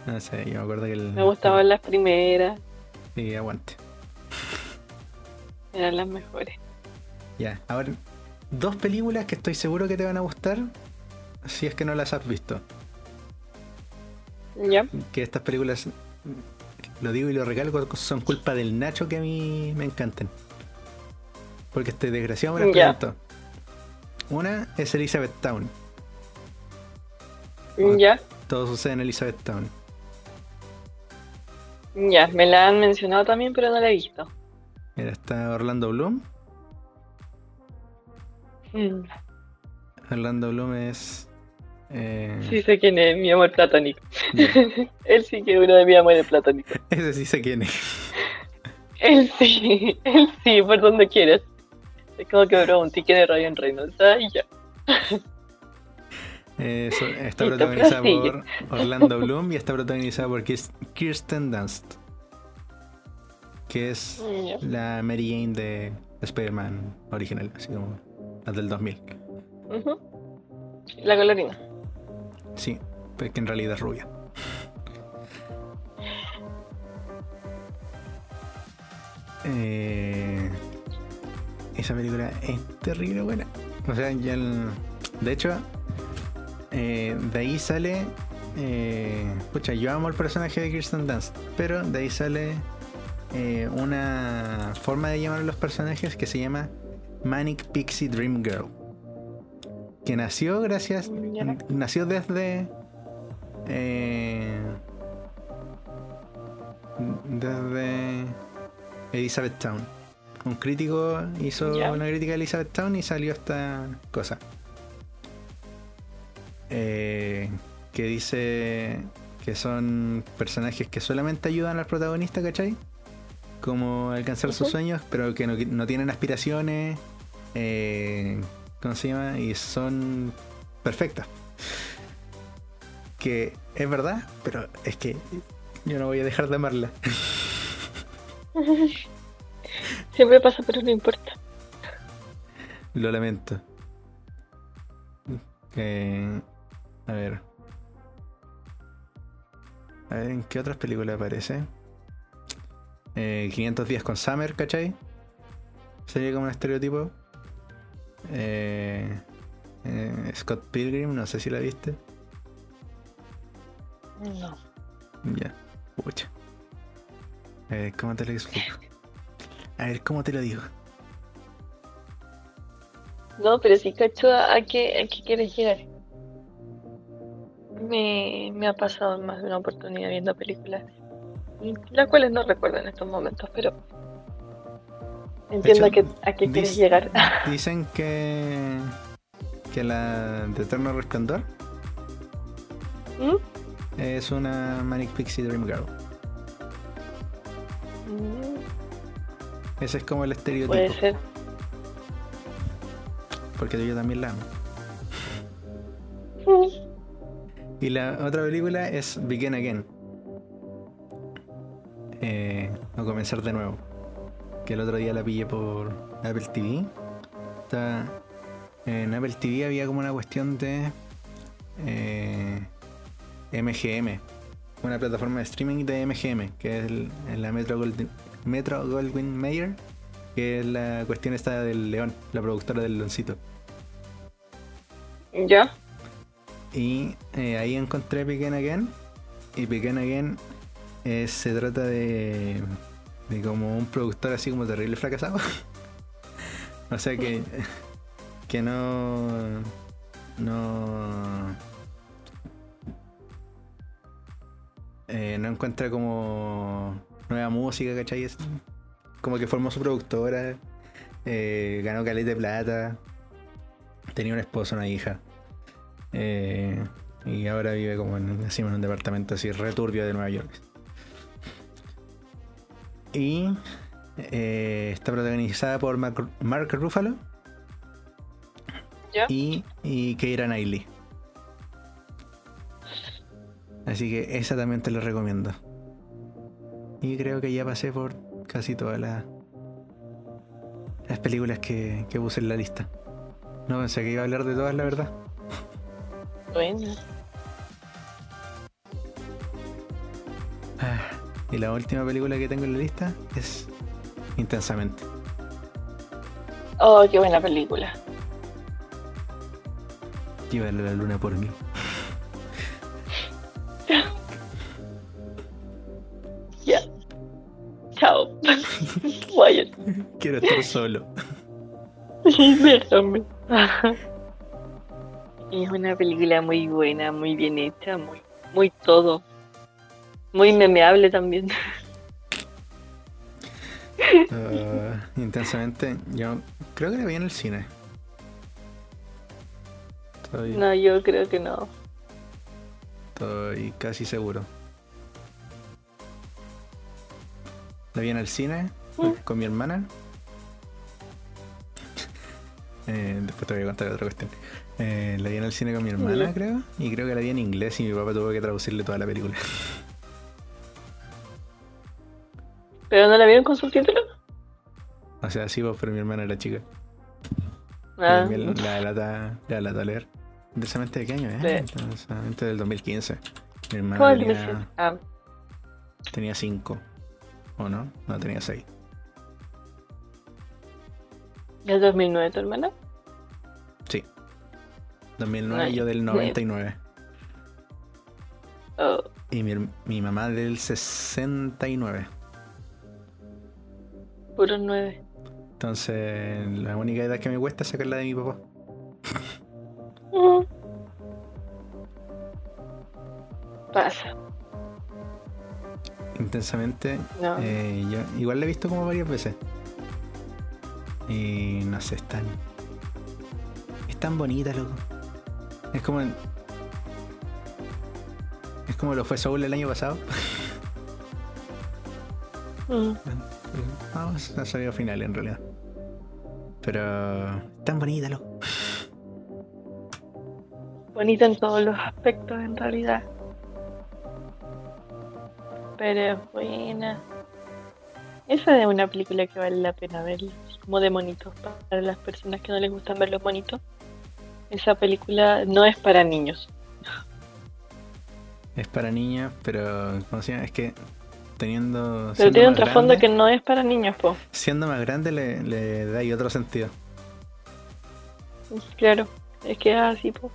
No sé, yo me acuerdo que el. Me gustaban las primeras, Sí, aguante. eran las mejores. Ya, ahora, dos películas que estoy seguro que te van a gustar si es que no las has visto. ¿Ya? Que estas películas, lo digo y lo recalco, son culpa del Nacho que a mí me encantan. Porque este desgraciado me las. Una es Elizabeth Town. ¿Ya? Todo sucede en Elizabeth Town. Ya, me la han mencionado también, pero no la he visto. Mira, está Orlando Bloom. Mm, Orlando Bloom es. eh, Sí sé quién es mi amor platónico. Él sí que es uno de mis amores platónicos. Ese sí sé quién es. Él sí, él sí, por donde quieras. Es como que me pregunté quién es Ryan Reynolds. Ah, y ya. Eh, so- está protagonizada por Orlando Bloom y está protagonizada por Kirs- Kirsten Dunst. Que es la Mary Jane de Spider-Man original, así como la del 2000. Ujú. La colorina. Sí, pues que en realidad es rubia. Eh, esa película es terrible buena. O sea, ya el- de hecho, eh, de ahí sale. Eh, pucha, yo amo el personaje de Kirsten Dunst, pero de ahí sale eh, una forma de llamar a los personajes que se llama Manic Pixie Dream Girl. Que nació gracias. Nació desde. eh, desde Elizabeth Town. Un crítico hizo una crítica de Elizabeth Town y salió esta cosa. Eh, que dice que son personajes que solamente ayudan al protagonista, ¿cachai? Como alcanzar sus sueños, pero que no, no tienen aspiraciones. eh, ¿Cómo se llama? Y son perfectas. Que es verdad, pero es que yo no voy a dejar de amarla. Siempre pasa, pero no importa. Lo lamento. Que- a ver. A ver, ¿en qué otras películas aparece? Eh, 500 días con Summer, ¿cachai? Sería como un estereotipo. Eh, eh, Scott Pilgrim, no sé si la viste. No. Ya, pucha. A ver, ¿cómo te lo explico? A ver, ¿cómo te lo digo? No, pero sí cacho a a qué, a qué quieres llegar. Me, me ha pasado más de una oportunidad viendo películas, las cuales no recuerdo en estos momentos, pero entiendo a hecho, qué, a qué quieres llegar. Dicen que. que la de Eterno Resplandor ¿Mm? es una Manic Pixie Dream Girl. Mm, Ese es como el estereotipo. Puede ser. Porque yo también la amo. Y la otra película es Begin Again. Eh, comenzar de nuevo. Que el otro día la pillé por Apple TV. En Apple TV había como una cuestión de eh, MGM. Una plataforma de streaming de MGM, que es la Metro Goldwyn, Metro Goldwyn Mayer, que es la cuestión esta del león, la productora del leoncito. ¿Ya? Y eh, ahí encontré Begin Again. Y Begin Again eh, se trata de, de como un productor así como terrible fracasado. o sea que, que no. No. eh, no encuentra como nueva música, ¿cachai? Como que formó su productora, eh, ganó caleta de plata, tenía un esposo, una hija. Eh, y ahora vive como en, en un departamento así returbio de Nueva York. Y eh, está protagonizada por Mark, Mark Ruffalo ¿Ya? y, y Keira Knightley. Así que esa también te la recomiendo. Y creo que ya pasé por casi todas las las películas que, que puse en la lista. No pensé que iba a hablar de todas, la verdad. Bueno. Ah, y la última película que tengo en la lista es Intensamente. Oh, qué buena película. Llévalo a la luna por mí. Ya. Chao. Quiero estar solo. Déjame. Es una película muy buena, muy bien hecha, muy, muy todo. Muy memeable también. Ah, intensamente, yo creo que la vi en el cine. Estoy, No, yo creo que no. estoy casi seguro. La vi en el cine Mm. con mi hermana. Eh, después te voy a contar otra cuestión. Eh, la vi en el cine con mi hermana, creo. Y creo que la vi en inglés y mi papá tuvo que traducirle toda la película. ¿Pero no la vieron con subtítulos? O sea, sí, pues, pero mi hermana era chica. Ah, también la delata, la delata leer. ¿Intensamente de qué año es? Sí. Intensamente del 2015. Mi hermana ¿Cómo te tenía? Ah, tenía 5. ¿O no? No, tenía 6. ¿es 2009 tu hermana? Sí. 2009 Ay, y yo del sí. 99. Oh, Y mi, mi mamá del 69. puro 9. Entonces, la única edad que me cuesta es sacarla de mi papá. Mm. Pasa. Intensamente. No. eh, yo igual la he visto como varias veces. Y no sé, es tan. Es tan bonita, loco. Es como. Es como lo fue Soul el año pasado. Mm. Vamos, ha salido final en realidad. Pero. Tan bonita, loco. Bonita en todos los aspectos en realidad. Pero es buena. Esa es una película que vale la pena ver, como de monitos, para las personas que no les gustan ver los monitos. Esa película no es para niños. Es para niñas, pero. ¿Cómo se llama? Es que. Teniendo. Pero tiene un trasfondo grande- que no es para niños, po. Siendo más grande le, le da ahí otro sentido. Claro, es que es así, po.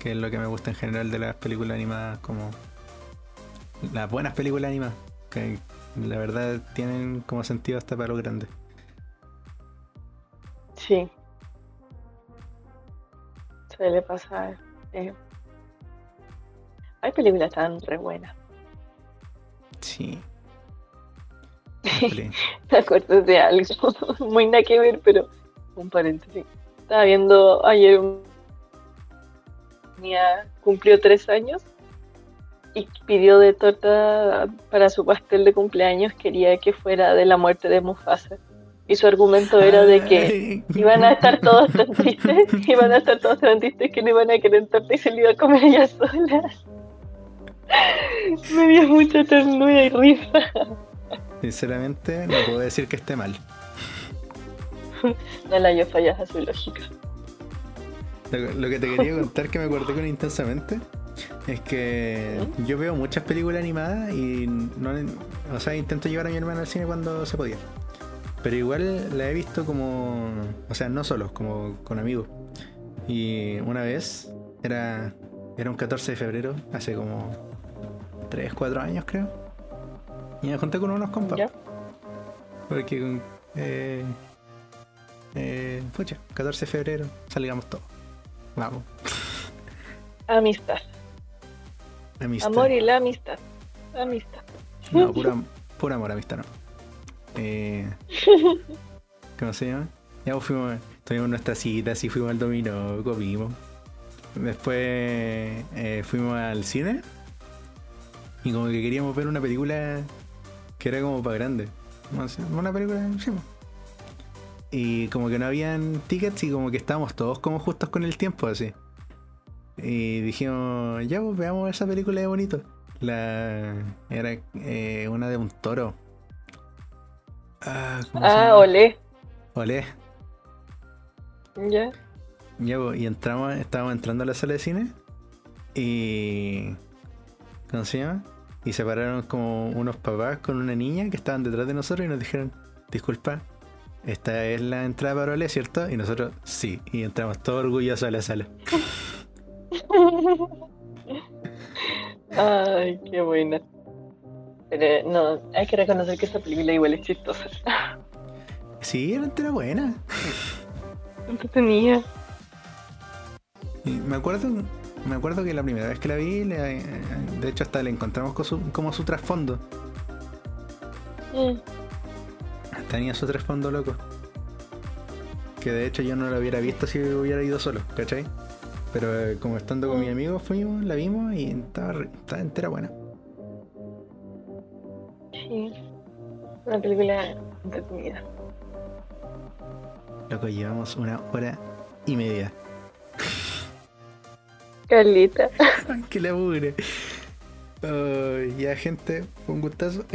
Que es lo que me gusta en general de las películas animadas, como. Las buenas películas animadas. Que la verdad tienen como sentido hasta para los grandes. Sí. Suele pasar. eh. Hay películas tan re buenas. Sí. Me acuerdo de algo muy nada que ver, pero un paréntesis. Estaba viendo ayer un niña cumplió tres años y pidió de torta para su pastel de cumpleaños, quería que fuera de la muerte de Mufasa. Y su argumento era de que iban a estar todos tan tristes, iban a estar todos tan tristes que no iban a querer torta y se lo iba a comer ella sola. Me dio mucha ternura y risa. Sinceramente, no puedo decir que esté mal. No la yo fallas a su lógica. Lo, lo que te quería contar que me acordé con intensamente es que yo veo muchas películas animadas y no, o sea, intento llevar a mi hermana al cine cuando se podía. Pero igual la he visto como, o sea, no solos, como con amigos. Y una vez era era un 14 de febrero, hace como 3, 4 años creo. Y me junté con unos compas. ¿Ya? Porque, eh, eh, pucha, 14 de febrero, salgamos todos. Vamos. Amistad. Amistad. Amor y la amistad. Amistad. No, pura, pura amor, amistad no. Eh, ¿Cómo se llama? Ya pues fuimos, tuvimos nuestra cita, así fuimos al dominó, comimos. Después eh, fuimos al cine y como que queríamos ver una película que era como para grande. Una película, sí. Y como que no habían tickets y como que estábamos todos como justos con el tiempo así. Y dijimos, ya pues veamos esa película de bonito. La era eh, una de un toro. Ah, ¿cómo se Ah, olé. Olé. Ya. Ya, pues, y entramos, estábamos entrando a la sala de cine Y. ¿Cómo se llama? Y se pararon como unos papás con una niña que estaban detrás de nosotros y nos dijeron: Disculpa, esta es la entrada para Ole, ¿cierto? Y nosotros, sí. Y entramos todos orgullosos a la sala. Ay, qué buena. Pero no, hay que reconocer que esta película igual es chistosa. Sí, era entera buena. Entretenida. Me acuerdo me acuerdo que la primera vez que la vi, le- de hecho hasta le encontramos con su- como su trasfondo. Mm. Tenía su trasfondo loco. Que de hecho yo no lo hubiera visto si hubiera ido solo, ¿cachai? Pero eh, como estando con mis amigos fuimos, la vimos y estaba, estaba entera buena. Sí. Una película entretenida. Loco, llevamos una hora y media. Carlita. Ay, que la mugre. Ay, ya gente, un gustazo.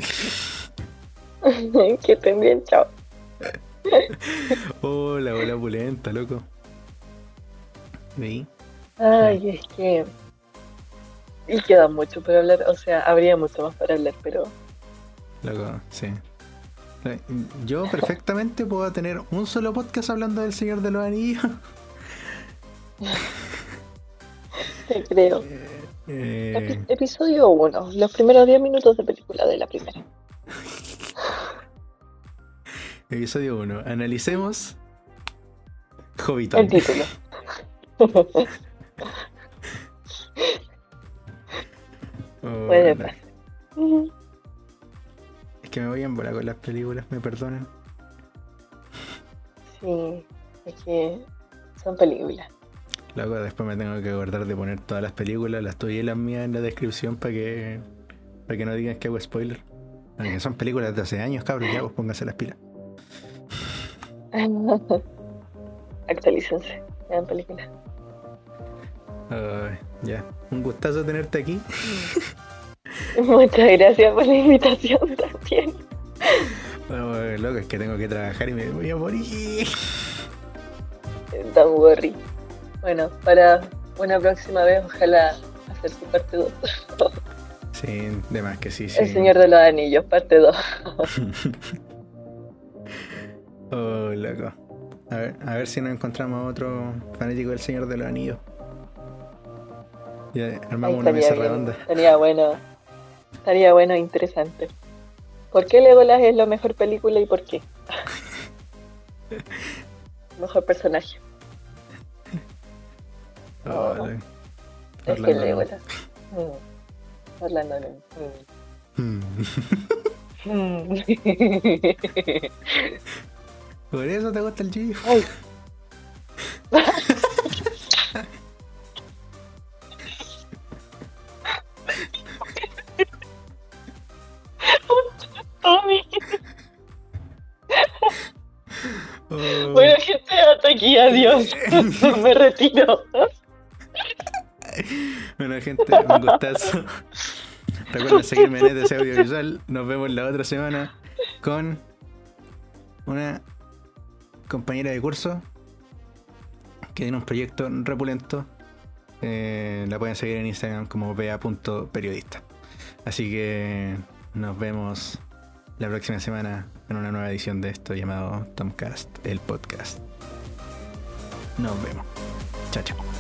que estén bien, chao. Oh, la bola pulenta, loco. ¿Veí? Ay, es que. Y queda mucho por hablar, o sea, habría mucho más para hablar, pero. Loco, sí. Eh, Yo perfectamente puedo tener un solo podcast hablando del Señor de los Anillos. Te creo. Eh, Epi- episodio 1, los primeros 10 minutos de película de la primera. episodio 1. Analicemos Hobbiton. El título. Oh, Puede pasar. Es que me voy a embolar con las películas, me perdonan. Sí, es que son películas. Loco, después me tengo que acordar de poner todas las películas, las tuyas y las mías en la descripción para que para que no digan que hago spoiler. Porque son películas de hace años, cabros, ya vos pónganse las pilas. Actualícense, vean películas. Ay, ya. Un gustazo tenerte aquí. Muchas gracias por la invitación también. Oh, loco, es que tengo que trabajar y me voy a morir. Don't worry. Bueno, para una próxima vez, ojalá hacer su parte 2. Sí, de más que sí, sí. El Señor de los Anillos, parte 2. Oh, loco. A ver, a ver si nos encontramos otro fanático del Señor de los Anillos. Ya armamos una mesa redonda. Estaría bueno. Estaría bueno e interesante. ¿Por qué Legolas es la mejor película y por qué? mejor personaje. Oh, loco. Es que Legolas. Mm. Orlando Bloom. Mm. Mm. Por eso te gusta el G. Bueno, gente, hasta aquí, adiós. Me retiro. Bueno, gente, un gustazo. Recuerden seguirme en ETC Audiovisual. Nos vemos la otra semana con una compañera de curso que tiene un proyecto repulento. Eh, la pueden seguir en Instagram como bea.periodista. Así que nos vemos la próxima semana en una nueva edición de esto llamado Tomcast, el podcast. Nos vemos. Chao, chao.